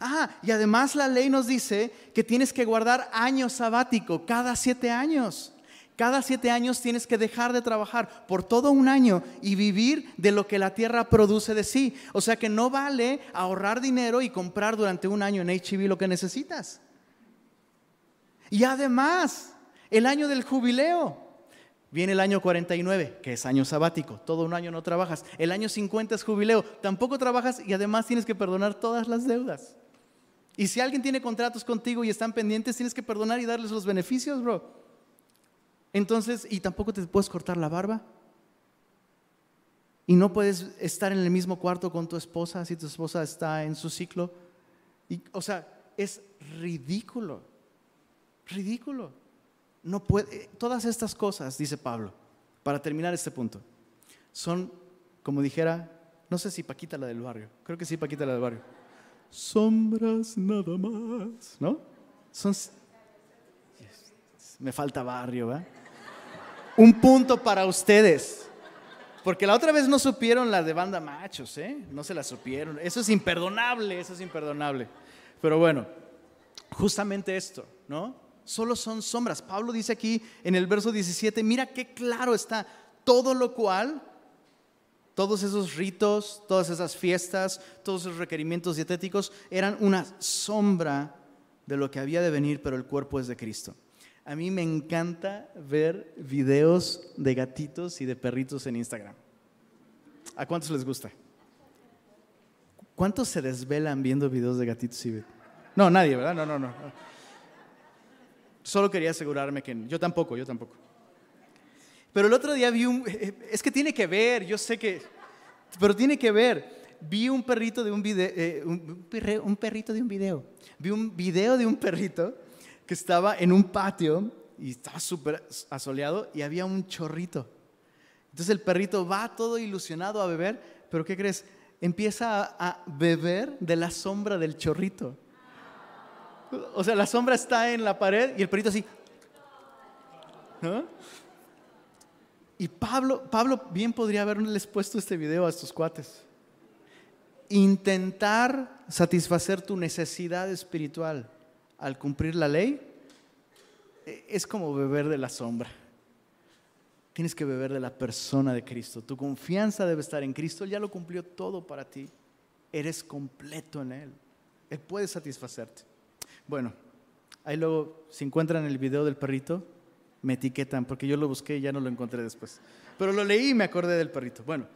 Ah, y además la ley nos dice que tienes que guardar año sabático cada siete años. Cada siete años tienes que dejar de trabajar por todo un año y vivir de lo que la tierra produce de sí. O sea que no vale ahorrar dinero y comprar durante un año en HB lo que necesitas. Y además, el año del jubileo. Viene el año 49, que es año sabático, todo un año no trabajas. El año 50 es jubileo, tampoco trabajas y además tienes que perdonar todas las deudas. Y si alguien tiene contratos contigo y están pendientes, tienes que perdonar y darles los beneficios, bro. Entonces, y tampoco te puedes cortar la barba. Y no puedes estar en el mismo cuarto con tu esposa si tu esposa está en su ciclo. Y, o sea, es ridículo. Ridículo. No puede, todas estas cosas, dice Pablo, para terminar este punto, son, como dijera, no sé si Paquita la del barrio, creo que sí Paquita la del barrio, sombras nada más, ¿no? Son, me falta barrio, ¿verdad? Un punto para ustedes. Porque la otra vez no supieron la de banda machos, ¿eh? No se la supieron. Eso es imperdonable, eso es imperdonable. Pero bueno, justamente esto, ¿no? solo son sombras. Pablo dice aquí en el verso 17, mira qué claro está todo lo cual, todos esos ritos, todas esas fiestas, todos esos requerimientos dietéticos eran una sombra de lo que había de venir, pero el cuerpo es de Cristo. A mí me encanta ver videos de gatitos y de perritos en Instagram. ¿A cuántos les gusta? ¿Cuántos se desvelan viendo videos de gatitos y No, nadie, ¿verdad? No, no, no. Solo quería asegurarme que yo tampoco, yo tampoco. Pero el otro día vi un, es que tiene que ver, yo sé que, pero tiene que ver. Vi un perrito de un video, eh, un, un perrito de un video. Vi un video de un perrito que estaba en un patio y estaba súper asoleado y había un chorrito. Entonces el perrito va todo ilusionado a beber, pero ¿qué crees? Empieza a beber de la sombra del chorrito. O sea, la sombra está en la pared y el perrito así. Y Pablo, Pablo bien podría haberles puesto este video a estos cuates. Intentar satisfacer tu necesidad espiritual al cumplir la ley, e, es como beber de la sombra. Tienes que beber de la persona de Cristo. Tu confianza debe estar en Cristo. Él ya lo cumplió todo para ti. Eres completo en Él. Él puede satisfacerte. Bueno, ahí luego, si encuentran el video del perrito, me etiquetan, porque yo lo busqué y ya no lo encontré después. Pero lo leí y me acordé del perrito. Bueno,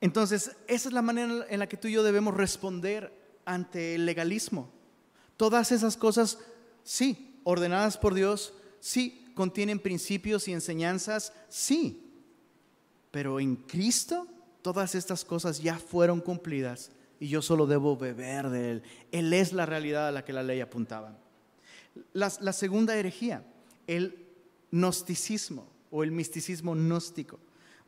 entonces, esa es la manera en la que tú y yo debemos responder ante el legalismo. Todas esas cosas, sí, ordenadas por Dios, sí, contienen principios y enseñanzas, sí. Pero en Cristo, todas estas cosas ya fueron cumplidas y yo solo debo beber de Él. Él es la realidad a la que la ley apuntaba. La, segunda herejía, el gnosticismo o el misticismo gnóstico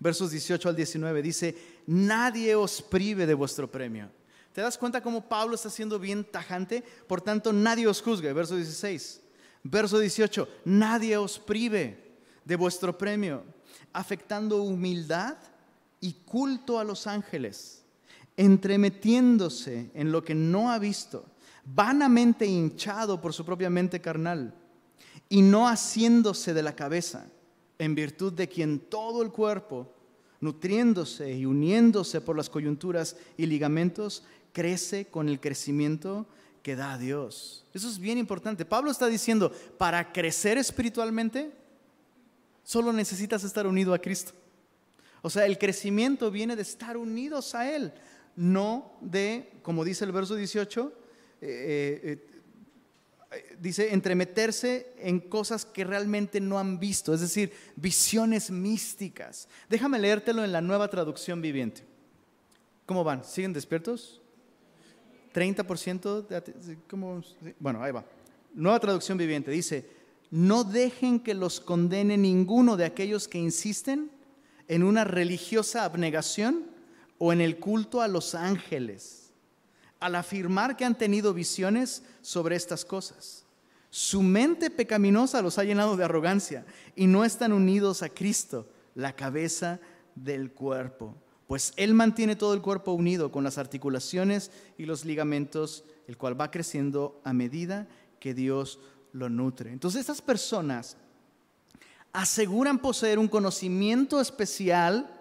versos 18 al 19, dice, nadie os prive de vuestro premio. ¿Te das cuenta cómo Pablo está siendo bien tajante? Por tanto, nadie os juzgue, verso 16. Verso 18, nadie os prive de vuestro premio, afectando humildad y culto a los ángeles, entremetiéndose en lo que no ha visto, vanamente hinchado por su propia mente carnal, y no haciéndose de la cabeza en virtud de quien todo el cuerpo, nutriéndose y uniéndose por las coyunturas y ligamentos, crece con el crecimiento que da Dios. Eso es bien importante. Pablo está diciendo, para crecer espiritualmente, solo necesitas estar unido a Cristo. O sea, el crecimiento viene de estar unidos a Él, no de, como dice el verso 18, dice, entremeterse en cosas que realmente no han visto, es decir, visiones místicas. Déjame leértelo en la nueva traducción viviente. ¿Cómo van? ¿Siguen despiertos? 30% de ¿cómo? Bueno, ahí va. Nueva traducción viviente dice, no dejen que los condene ninguno de aquellos que insisten en una religiosa abnegación o en el culto a los ángeles al afirmar que han tenido visiones sobre estas cosas. Su mente pecaminosa los ha llenado de arrogancia y no están unidos a Cristo, la cabeza del cuerpo. Pues Él mantiene todo el cuerpo unido con las articulaciones y los ligamentos, el cual va creciendo a medida que Dios lo nutre. Entonces estas personas aseguran poseer un conocimiento especial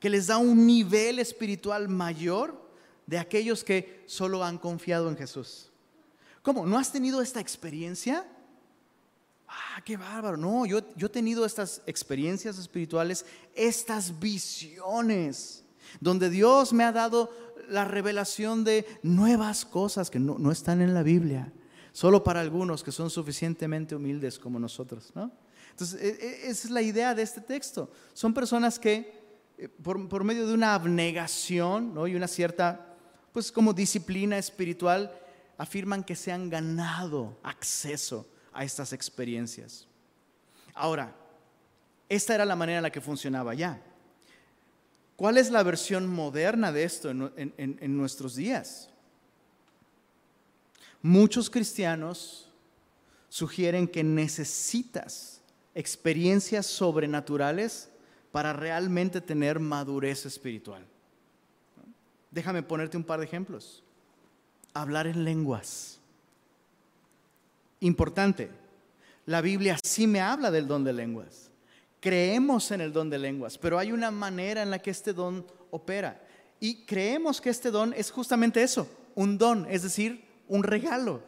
que les da un nivel espiritual mayor de aquellos que solo han confiado en Jesús. ¿Cómo? ¿No has tenido esta experiencia? Ah, qué bárbaro. No, yo, yo he tenido estas experiencias espirituales, estas visiones, donde Dios me ha dado la revelación de nuevas cosas que no, no están en la Biblia, solo para algunos que son suficientemente humildes como nosotros. ¿no? Entonces, e, e, esa es la idea de este texto. Son personas que eh, por, por medio de una abnegación ¿no? y una cierta pues como disciplina espiritual, afirman que se han ganado acceso a estas experiencias. Ahora, esta era la manera en la que funcionaba ya. ¿Cuál es la versión moderna de esto en, en nuestros días? Muchos cristianos sugieren que necesitas experiencias sobrenaturales para realmente tener madurez espiritual. Déjame ponerte un par de ejemplos. Hablar en lenguas. Importante. La Biblia sí me habla del don de lenguas. Creemos en el don de lenguas, pero hay una manera en la que este don opera. Y creemos que este don es justamente eso, un don, es decir, un regalo.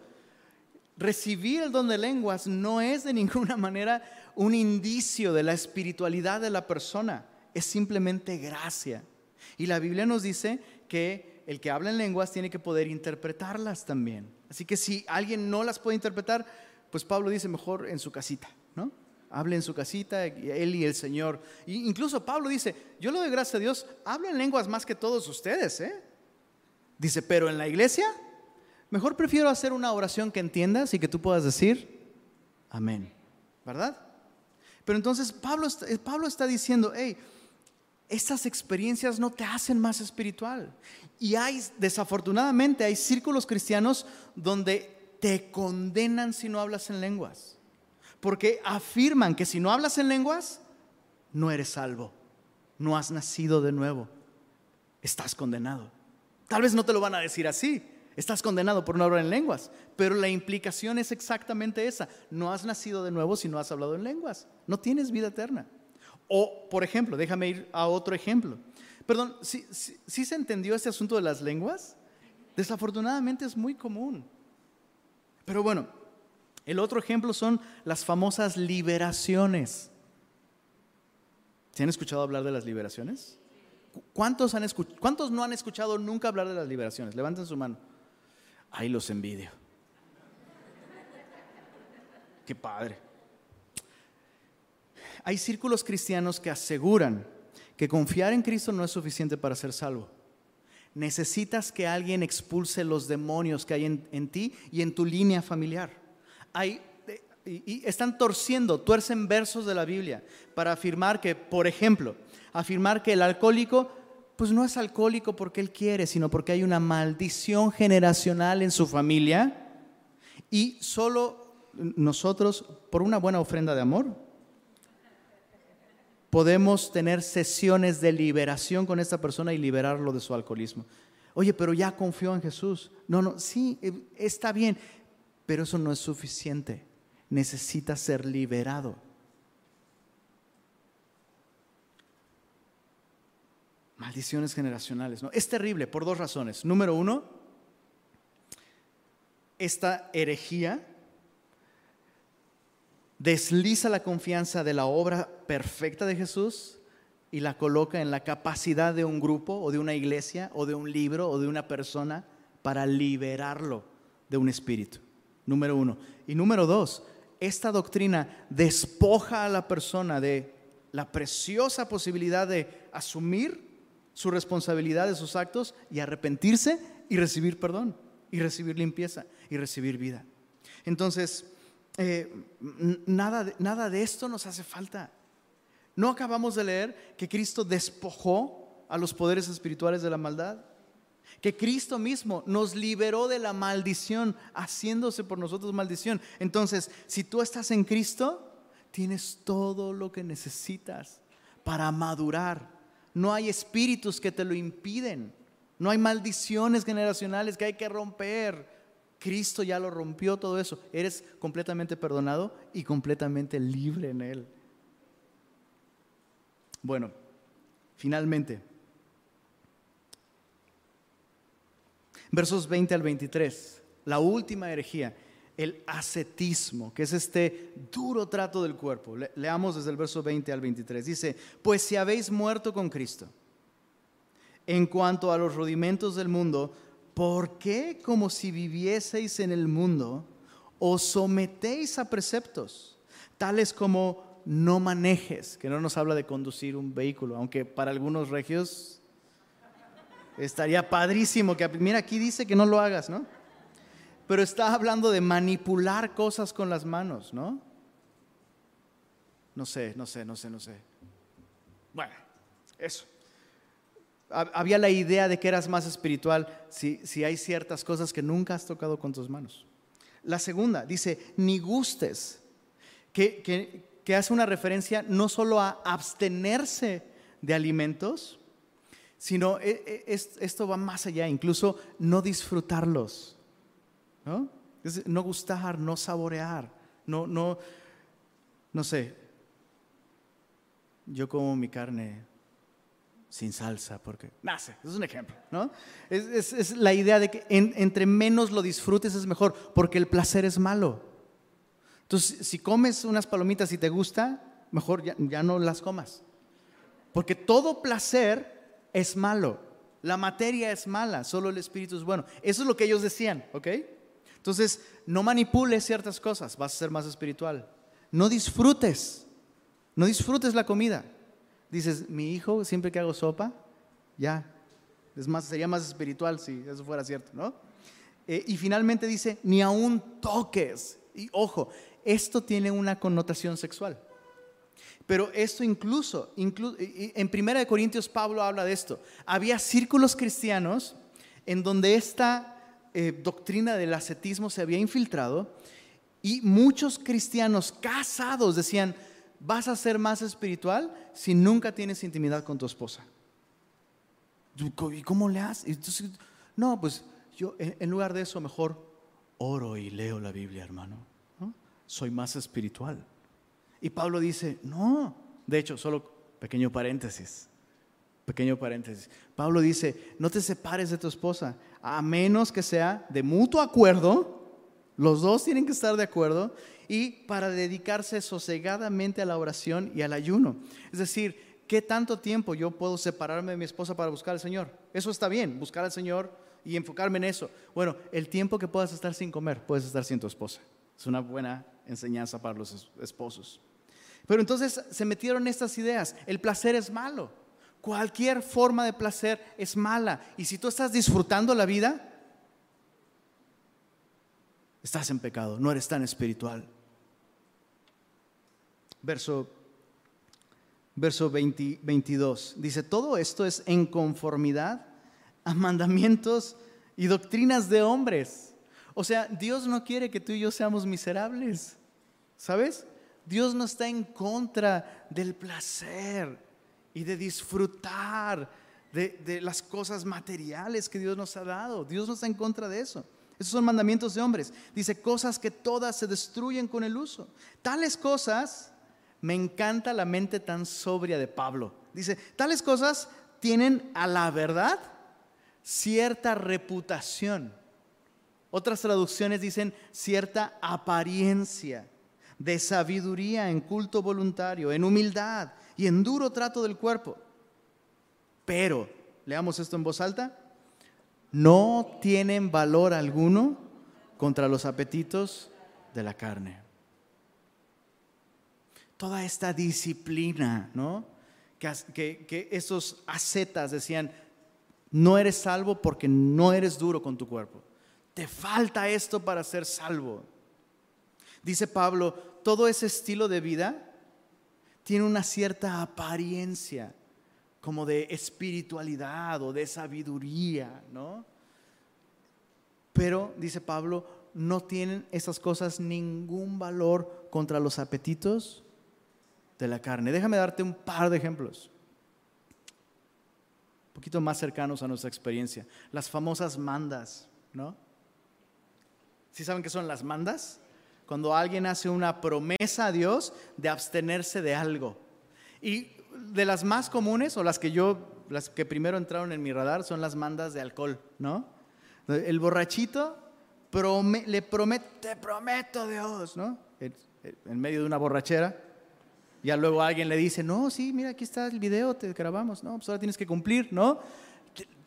Recibir el don de lenguas no es de ninguna manera un indicio de la espiritualidad de la persona, es simplemente gracia. Y la Biblia nos dice que el que habla en lenguas tiene que poder interpretarlas también. Así que si alguien no las puede interpretar, pues Pablo dice mejor en su casita, ¿no? Hable en su casita, él y el Señor. incluso Pablo dice, yo le doy gracias a Dios, hablo en lenguas más que todos ustedes, ¿eh? Dice, pero en la iglesia, mejor prefiero hacer una oración que entiendas y que tú puedas decir, amén, ¿verdad? Pero entonces Pablo, Pablo está diciendo, hey, estas experiencias no te hacen más espiritual. Y hay, desafortunadamente, hay círculos cristianos donde te condenan si no hablas en lenguas. Porque afirman que si no hablas en lenguas, no eres salvo, no has nacido de nuevo, estás condenado. Tal vez no te lo van a decir así. Estás condenado por no hablar en lenguas. Pero la implicación es exactamente esa. No has nacido de nuevo si no has hablado en lenguas. No tienes vida eterna. O, por ejemplo, déjame ir a otro ejemplo. Perdón, ¿sí, se entendió este asunto de las lenguas? Desafortunadamente es muy común. Pero bueno, el otro ejemplo son las famosas liberaciones. ¿Se han escuchado hablar de las liberaciones? ¿Cuántos, han ¿Cuántos no han escuchado nunca hablar de las liberaciones? Levanten su mano. Ahí los envidio. Qué padre. Hay círculos cristianos que aseguran que confiar en Cristo no es suficiente para ser salvo. Necesitas que alguien expulse los demonios que hay en, ti y en tu línea familiar. Hay, y, están torciendo, tuercen versos de la Biblia para afirmar que, por ejemplo, afirmar que el alcohólico pues no es alcohólico porque él quiere, sino porque hay una maldición generacional en su familia y solo nosotros, por una buena ofrenda de amor, podemos tener sesiones de liberación con esta persona y liberarlo de su alcoholismo. Oye, pero ya confió en Jesús. No, no, sí, eh, está bien, pero eso no es suficiente. Necesita ser liberado. Maldiciones generacionales, ¿no? Es terrible por dos razones. Número uno, esta herejía desliza la confianza de la obra perfecta de Jesús y la coloca en la capacidad de un grupo o de una iglesia o de un libro o de una persona para liberarlo de un espíritu. Número uno. Y número dos, esta doctrina despoja a la persona de la preciosa posibilidad de asumir su responsabilidad de sus actos y arrepentirse y recibir perdón y recibir limpieza y recibir vida. Entonces, eh, nada, nada de esto nos hace falta. ¿No acabamos de leer que Cristo despojó a los poderes espirituales de la maldad? Que Cristo mismo nos liberó de la maldición, haciéndose por nosotros maldición. Entonces, si tú estás en Cristo, tienes todo lo que necesitas para madurar. No hay espíritus que te lo impiden. No hay maldiciones generacionales que hay que romper. Cristo ya lo rompió todo eso. Eres completamente perdonado y completamente libre en Él. Bueno, finalmente, versos 20 al 23, la última herejía, el ascetismo, que es este duro trato del cuerpo. leamos desde el verso 20 al 23. Dice, pues si habéis muerto con Cristo, en cuanto a los rudimentos del mundo, ¿por qué como si vivieseis en el mundo os sometéis a preceptos, tales como no manejes, que no nos habla de conducir un vehículo, aunque para algunos regios estaría padrísimo que, mira, aquí dice que no lo hagas, ¿no? Pero está hablando de manipular cosas con las manos, ¿no? No sé, no sé, no sé, no sé. Bueno, eso había la idea de que eras más espiritual si, si hay ciertas cosas que nunca has tocado con tus manos. La segunda dice, ni gustes, que, que, hace una referencia no solo a abstenerse de alimentos, sino e, e, esto va más allá, incluso no disfrutarlos, ¿no? no gustar, no saborear, no, no, no sé. Yo como mi carne sin salsa, porque nace, es un ejemplo, ¿no? Es, la idea de que entre menos lo disfrutes es mejor, porque el placer es malo. Entonces, si comes unas palomitas y te gusta, mejor ya, ya no las comas. Porque todo placer es malo. La materia es mala, solo el espíritu es bueno. Eso es lo que ellos decían, ¿ok? Entonces, no manipules ciertas cosas, vas a ser más espiritual. No disfrutes, no disfrutes la comida dices, mi hijo, siempre que hago sopa, ya, es más, sería más espiritual si eso fuera cierto, ¿no? Eh, y finalmente dice, ni aún toques. Y ojo, esto tiene una connotación sexual. Pero esto incluso, en Primera de Corintios Pablo habla de esto. Había círculos cristianos en donde esta eh, doctrina del ascetismo se había infiltrado y muchos cristianos casados decían, vas a ser más espiritual si nunca tienes intimidad con tu esposa. ¿Y cómo le haces? No, pues yo en lugar de eso mejor oro y leo la Biblia, hermano. Soy más espiritual. Y Pablo dice, no, de hecho, solo pequeño paréntesis, pequeño paréntesis. Pablo dice, no te separes de tu esposa, a menos que sea de mutuo acuerdo, los dos tienen que estar de acuerdo, y para dedicarse sosegadamente a la oración y al ayuno. Es decir, ¿qué tanto tiempo yo puedo separarme de mi esposa para buscar al Señor? Eso está bien, buscar al Señor y enfocarme en eso. Bueno, el tiempo que puedas estar sin comer, puedes estar sin tu esposa. Es una buena enseñanza para los esposos. Pero entonces se metieron estas ideas. El placer es malo. Cualquier forma de placer es mala. Y si tú estás disfrutando la vida, estás en pecado, no eres tan espiritual. Verso, verso 22 dice, todo esto es en conformidad a mandamientos y doctrinas de hombres. O sea, Dios no quiere que tú y yo seamos miserables. ¿Sabes? Dios no está en contra del placer y de disfrutar de, las cosas materiales que Dios nos ha dado. Dios no está en contra de eso. Esos son mandamientos de hombres. Dice cosas que todas se destruyen con el uso. Tales cosas, me encanta la mente tan sobria de Pablo. Dice, tales cosas tienen a la verdad cierta reputación. Otras traducciones dicen cierta apariencia de sabiduría en culto voluntario, en humildad y en duro trato del cuerpo. Pero, leamos esto en voz alta, no tienen valor alguno contra los apetitos de la carne. Toda esta disciplina, ¿no? Que, que, esos ascetas decían, no eres salvo porque no eres duro con tu cuerpo. Te falta esto para ser salvo. Dice Pablo, todo ese estilo de vida tiene una cierta apariencia como de espiritualidad o de sabiduría, ¿no? Pero, dice Pablo, no tienen esas cosas ningún valor contra los apetitos de la carne. Déjame darte un par de ejemplos, un poquito más cercanos a nuestra experiencia. Las famosas mandas, ¿no? ¿Sí saben qué son las mandas? cuando alguien hace una promesa a Dios de abstenerse de algo. Y de las más comunes, o las que yo, las que primero entraron en mi radar, son las mandas de alcohol, ¿no? El borrachito le promete, te prometo Dios, ¿no? En medio de una borrachera. Ya luego alguien le dice, no, sí, mira, aquí está el video, te grabamos, no, pues ahora tienes que cumplir, ¿no?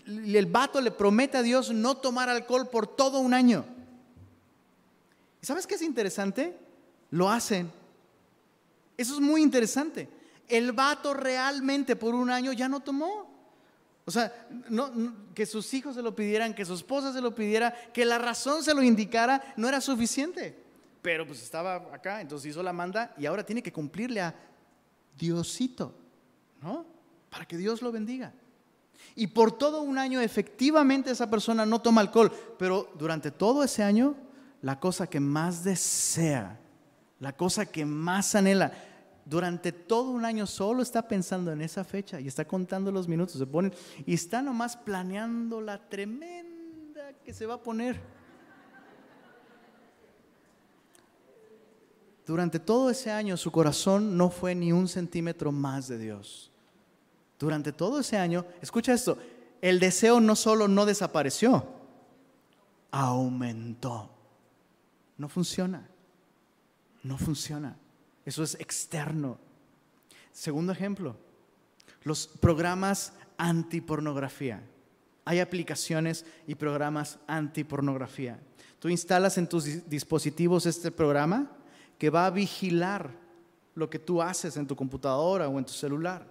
El vato le promete a Dios no tomar alcohol por todo un año. ¿Y sabes qué es interesante? Lo hacen. Eso es muy interesante. El vato realmente por un año ya no tomó. O sea, que sus hijos se lo pidieran, que su esposa se lo pidiera, que la razón se lo indicara, no era suficiente. Pero pues estaba acá, entonces hizo la manda y ahora tiene que cumplirle a Diosito, ¿no? Para que Dios lo bendiga. Y por todo un año efectivamente esa persona no toma alcohol, pero durante todo ese año la cosa que más desea, la cosa que más anhela. Durante todo un año solo está pensando en esa fecha y está contando los minutos, se pone y está nomás planeando la tremenda que se va a poner. Durante todo ese año su corazón no fue ni un centímetro más de Dios. Durante todo ese año, escucha esto, el deseo no solo no desapareció, aumentó. No funciona. No funciona. Eso es externo. Segundo ejemplo, los programas antipornografía. Hay aplicaciones y programas antipornografía. Tú instalas en tus dispositivos este programa que va a vigilar lo que tú haces en tu computadora o en tu celular.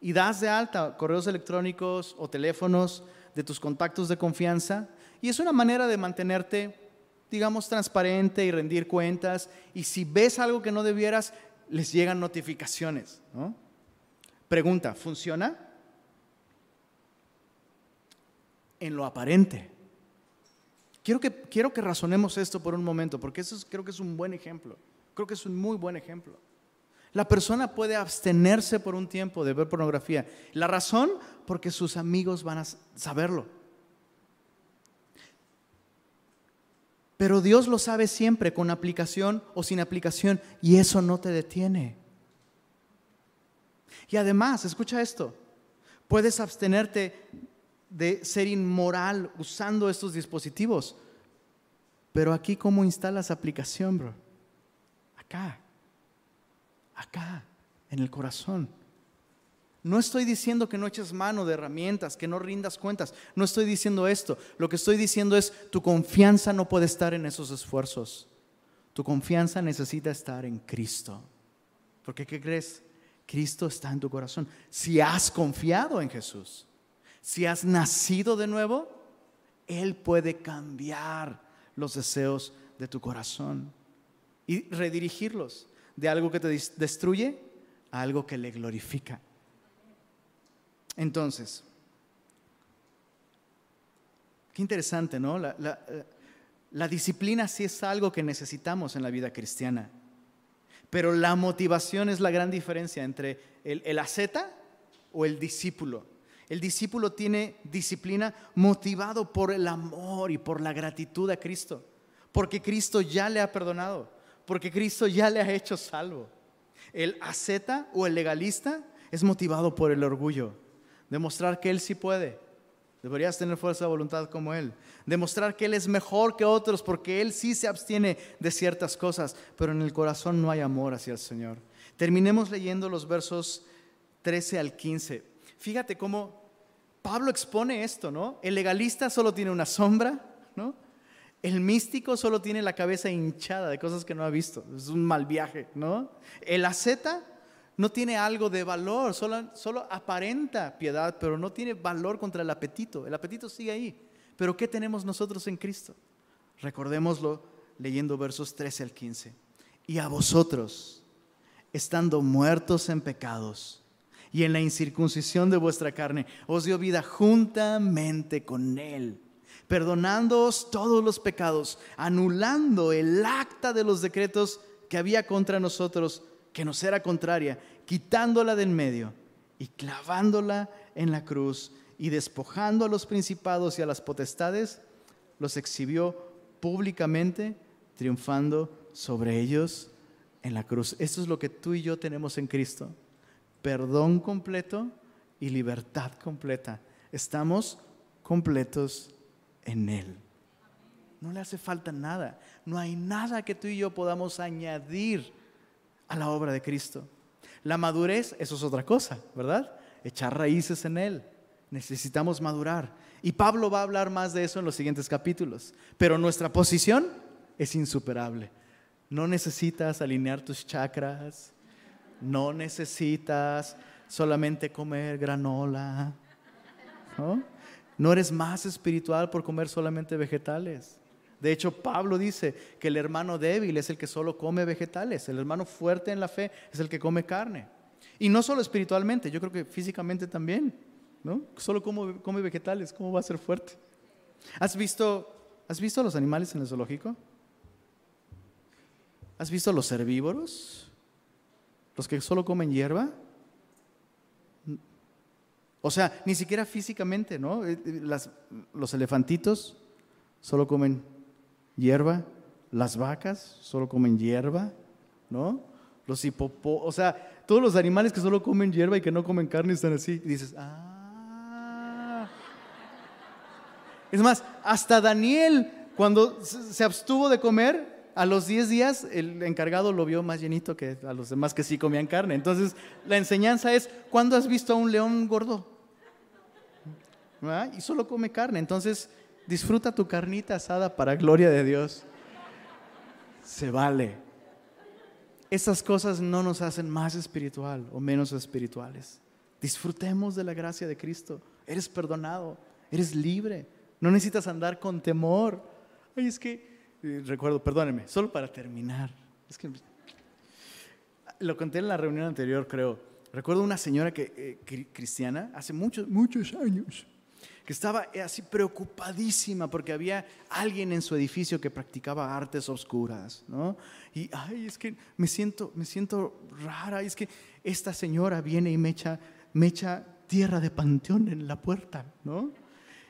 Y das de alta correos electrónicos o teléfonos de tus contactos de confianza. Y es una manera de mantenerte digamos, transparente y rendir cuentas. Y si ves algo que no debieras, les llegan notificaciones. Pregunta, ¿funciona? En lo aparente. Quiero que, quiero que razonemos esto por un momento, porque eso creo que es un buen ejemplo. Creo que es un muy buen ejemplo. La persona puede abstenerse por un tiempo de ver pornografía. La razón, porque sus amigos van a saberlo. Pero Dios lo sabe siempre con aplicación o sin aplicación y eso no te detiene. Y además, escucha esto, puedes abstenerte de ser inmoral usando estos dispositivos. Pero aquí, ¿cómo instalas aplicación, bro? Acá, acá, en el corazón. No estoy diciendo que no eches mano de herramientas, que no rindas cuentas. No estoy diciendo esto. Lo que estoy diciendo es, tu confianza no puede estar en esos esfuerzos. Tu confianza necesita estar en Cristo. Porque ¿qué crees? Cristo está en tu corazón. Si has confiado en Jesús, si has nacido de nuevo, Él puede cambiar los deseos de tu corazón y redirigirlos de algo que te destruye a algo que le glorifica. Entonces, qué interesante, ¿no? La, disciplina sí es algo que necesitamos en la vida cristiana, pero la motivación es la gran diferencia entre el, el asceta o el discípulo. El discípulo tiene disciplina motivado por el amor y por la gratitud a Cristo, porque Cristo ya le ha perdonado, porque Cristo ya le ha hecho salvo. El asceta o el legalista es motivado por el orgullo, demostrar que Él sí puede. Deberías tener fuerza de voluntad como Él. Demostrar que Él es mejor que otros porque Él sí se abstiene de ciertas cosas, pero en el corazón no hay amor hacia el Señor. Terminemos leyendo los versos 13 al 15. Fíjate cómo Pablo expone esto, ¿no? El legalista solo tiene una sombra, ¿no? El místico solo tiene la cabeza hinchada de cosas que no ha visto. Es un mal viaje, ¿no? El asceta no tiene algo de valor, solo, solo aparenta piedad, pero no tiene valor contra el apetito. El apetito sigue ahí. Pero ¿qué tenemos nosotros en Cristo? Recordémoslo leyendo versos 13 al 15. Y a vosotros, estando muertos en pecados, y en la incircuncisión de vuestra carne os dio vida juntamente con Él, perdonándoos todos los pecados, anulando el acta de los decretos que había contra nosotros, que nos era contraria, quitándola del medio y clavándola en la cruz y despojando a los principados y a las potestades, los exhibió públicamente, triunfando sobre ellos en la cruz. Esto es lo que tú y yo tenemos en Cristo perdón completo y libertad completa. Estamos completos en Él. No le hace falta nada. No hay nada que tú y yo podamos añadir a la obra de Cristo. La madurez, eso es otra cosa, ¿verdad? Echar raíces en Él. Necesitamos madurar. Y Pablo va a hablar más de eso en los siguientes capítulos. Pero nuestra posición es insuperable. No necesitas alinear tus chakras, no necesitas solamente comer granola. ¿no? no eres más espiritual por comer solamente vegetales. De hecho, Pablo dice que el hermano débil es el que solo come vegetales, el hermano fuerte en la fe es el que come carne. Y no solo espiritualmente, yo creo que físicamente también, ¿no? Solo come, come vegetales, ¿cómo va a ser fuerte? ¿Has visto, ¿Has visto los animales en el zoológico? ¿Has visto los herbívoros? los que solo comen hierba. O sea, ni siquiera físicamente, ¿no? Eh, eh, los elefantitos solo comen hierba, las vacas solo comen hierba, ¿no? Los hipopó, o sea, todos los animales que solo comen hierba y que no comen carne están así. Y dices, ah. Es más, hasta Daniel, cuando se abstuvo de comer, a los 10 días el encargado lo vio más llenito que a los demás que sí comían carne. Entonces, la enseñanza es, ¿cuándo has visto a un león gordo? Y solo come carne. Entonces, disfruta tu carnita asada para gloria de Dios. Se vale. Esas cosas no nos hacen más espiritual o menos espirituales. Disfrutemos de la gracia de Cristo. Eres perdonado, eres libre. No necesitas andar con temor. Ay, es que recuerdo, perdónenme, solo para terminar. Es que lo conté en la reunión anterior, creo. Recuerdo una señora que, eh, cristiana, hace muchos, muchos años, que estaba así preocupadísima porque había alguien en su edificio que practicaba artes oscuras, ¿no? Y, ay, es que me siento, me siento rara, es que esta señora viene y me echa, me echa tierra de panteón en la puerta, ¿no?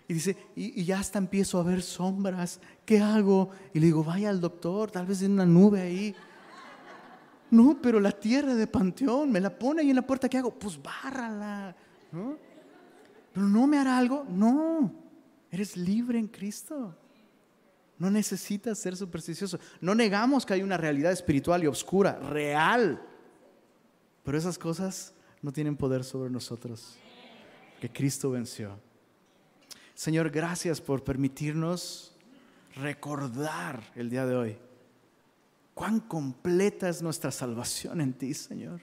Y dice, y, ya hasta empiezo a ver sombras. ¿Qué hago? Y le digo, vaya al doctor, tal vez en una nube ahí. No, pero la tierra de Panteón me la pone ahí en la puerta. ¿Qué hago? Pues bárrala. ¿no? Pero no me hará algo. No, eres libre en Cristo. No necesitas ser supersticioso. No negamos que hay una realidad espiritual y oscura, real. Pero esas cosas no tienen poder sobre nosotros. Que Cristo venció. Señor, gracias por permitirnos recordar el día de hoy cuán completa es nuestra salvación en ti, Señor.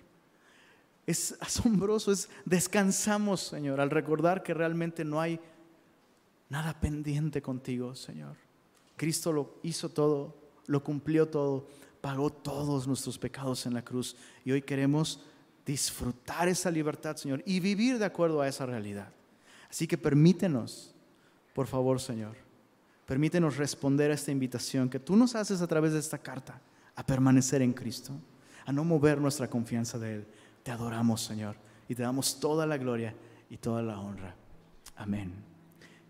Es asombroso, es descansamos, Señor, al recordar que realmente no hay nada pendiente contigo, Señor. Cristo lo hizo todo, lo cumplió todo, pagó todos nuestros pecados en la cruz y hoy queremos disfrutar esa libertad, Señor, y vivir de acuerdo a esa realidad. Así que permítenos, por favor, Señor, permítenos responder a esta invitación que tú nos haces a través de esta carta a permanecer en Cristo, a no mover nuestra confianza de Él. Te adoramos, Señor, y te damos toda la gloria y toda la honra. Amén.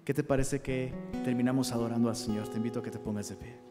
¿Qué te parece que terminamos adorando al Señor? Te invito a que te pongas de pie.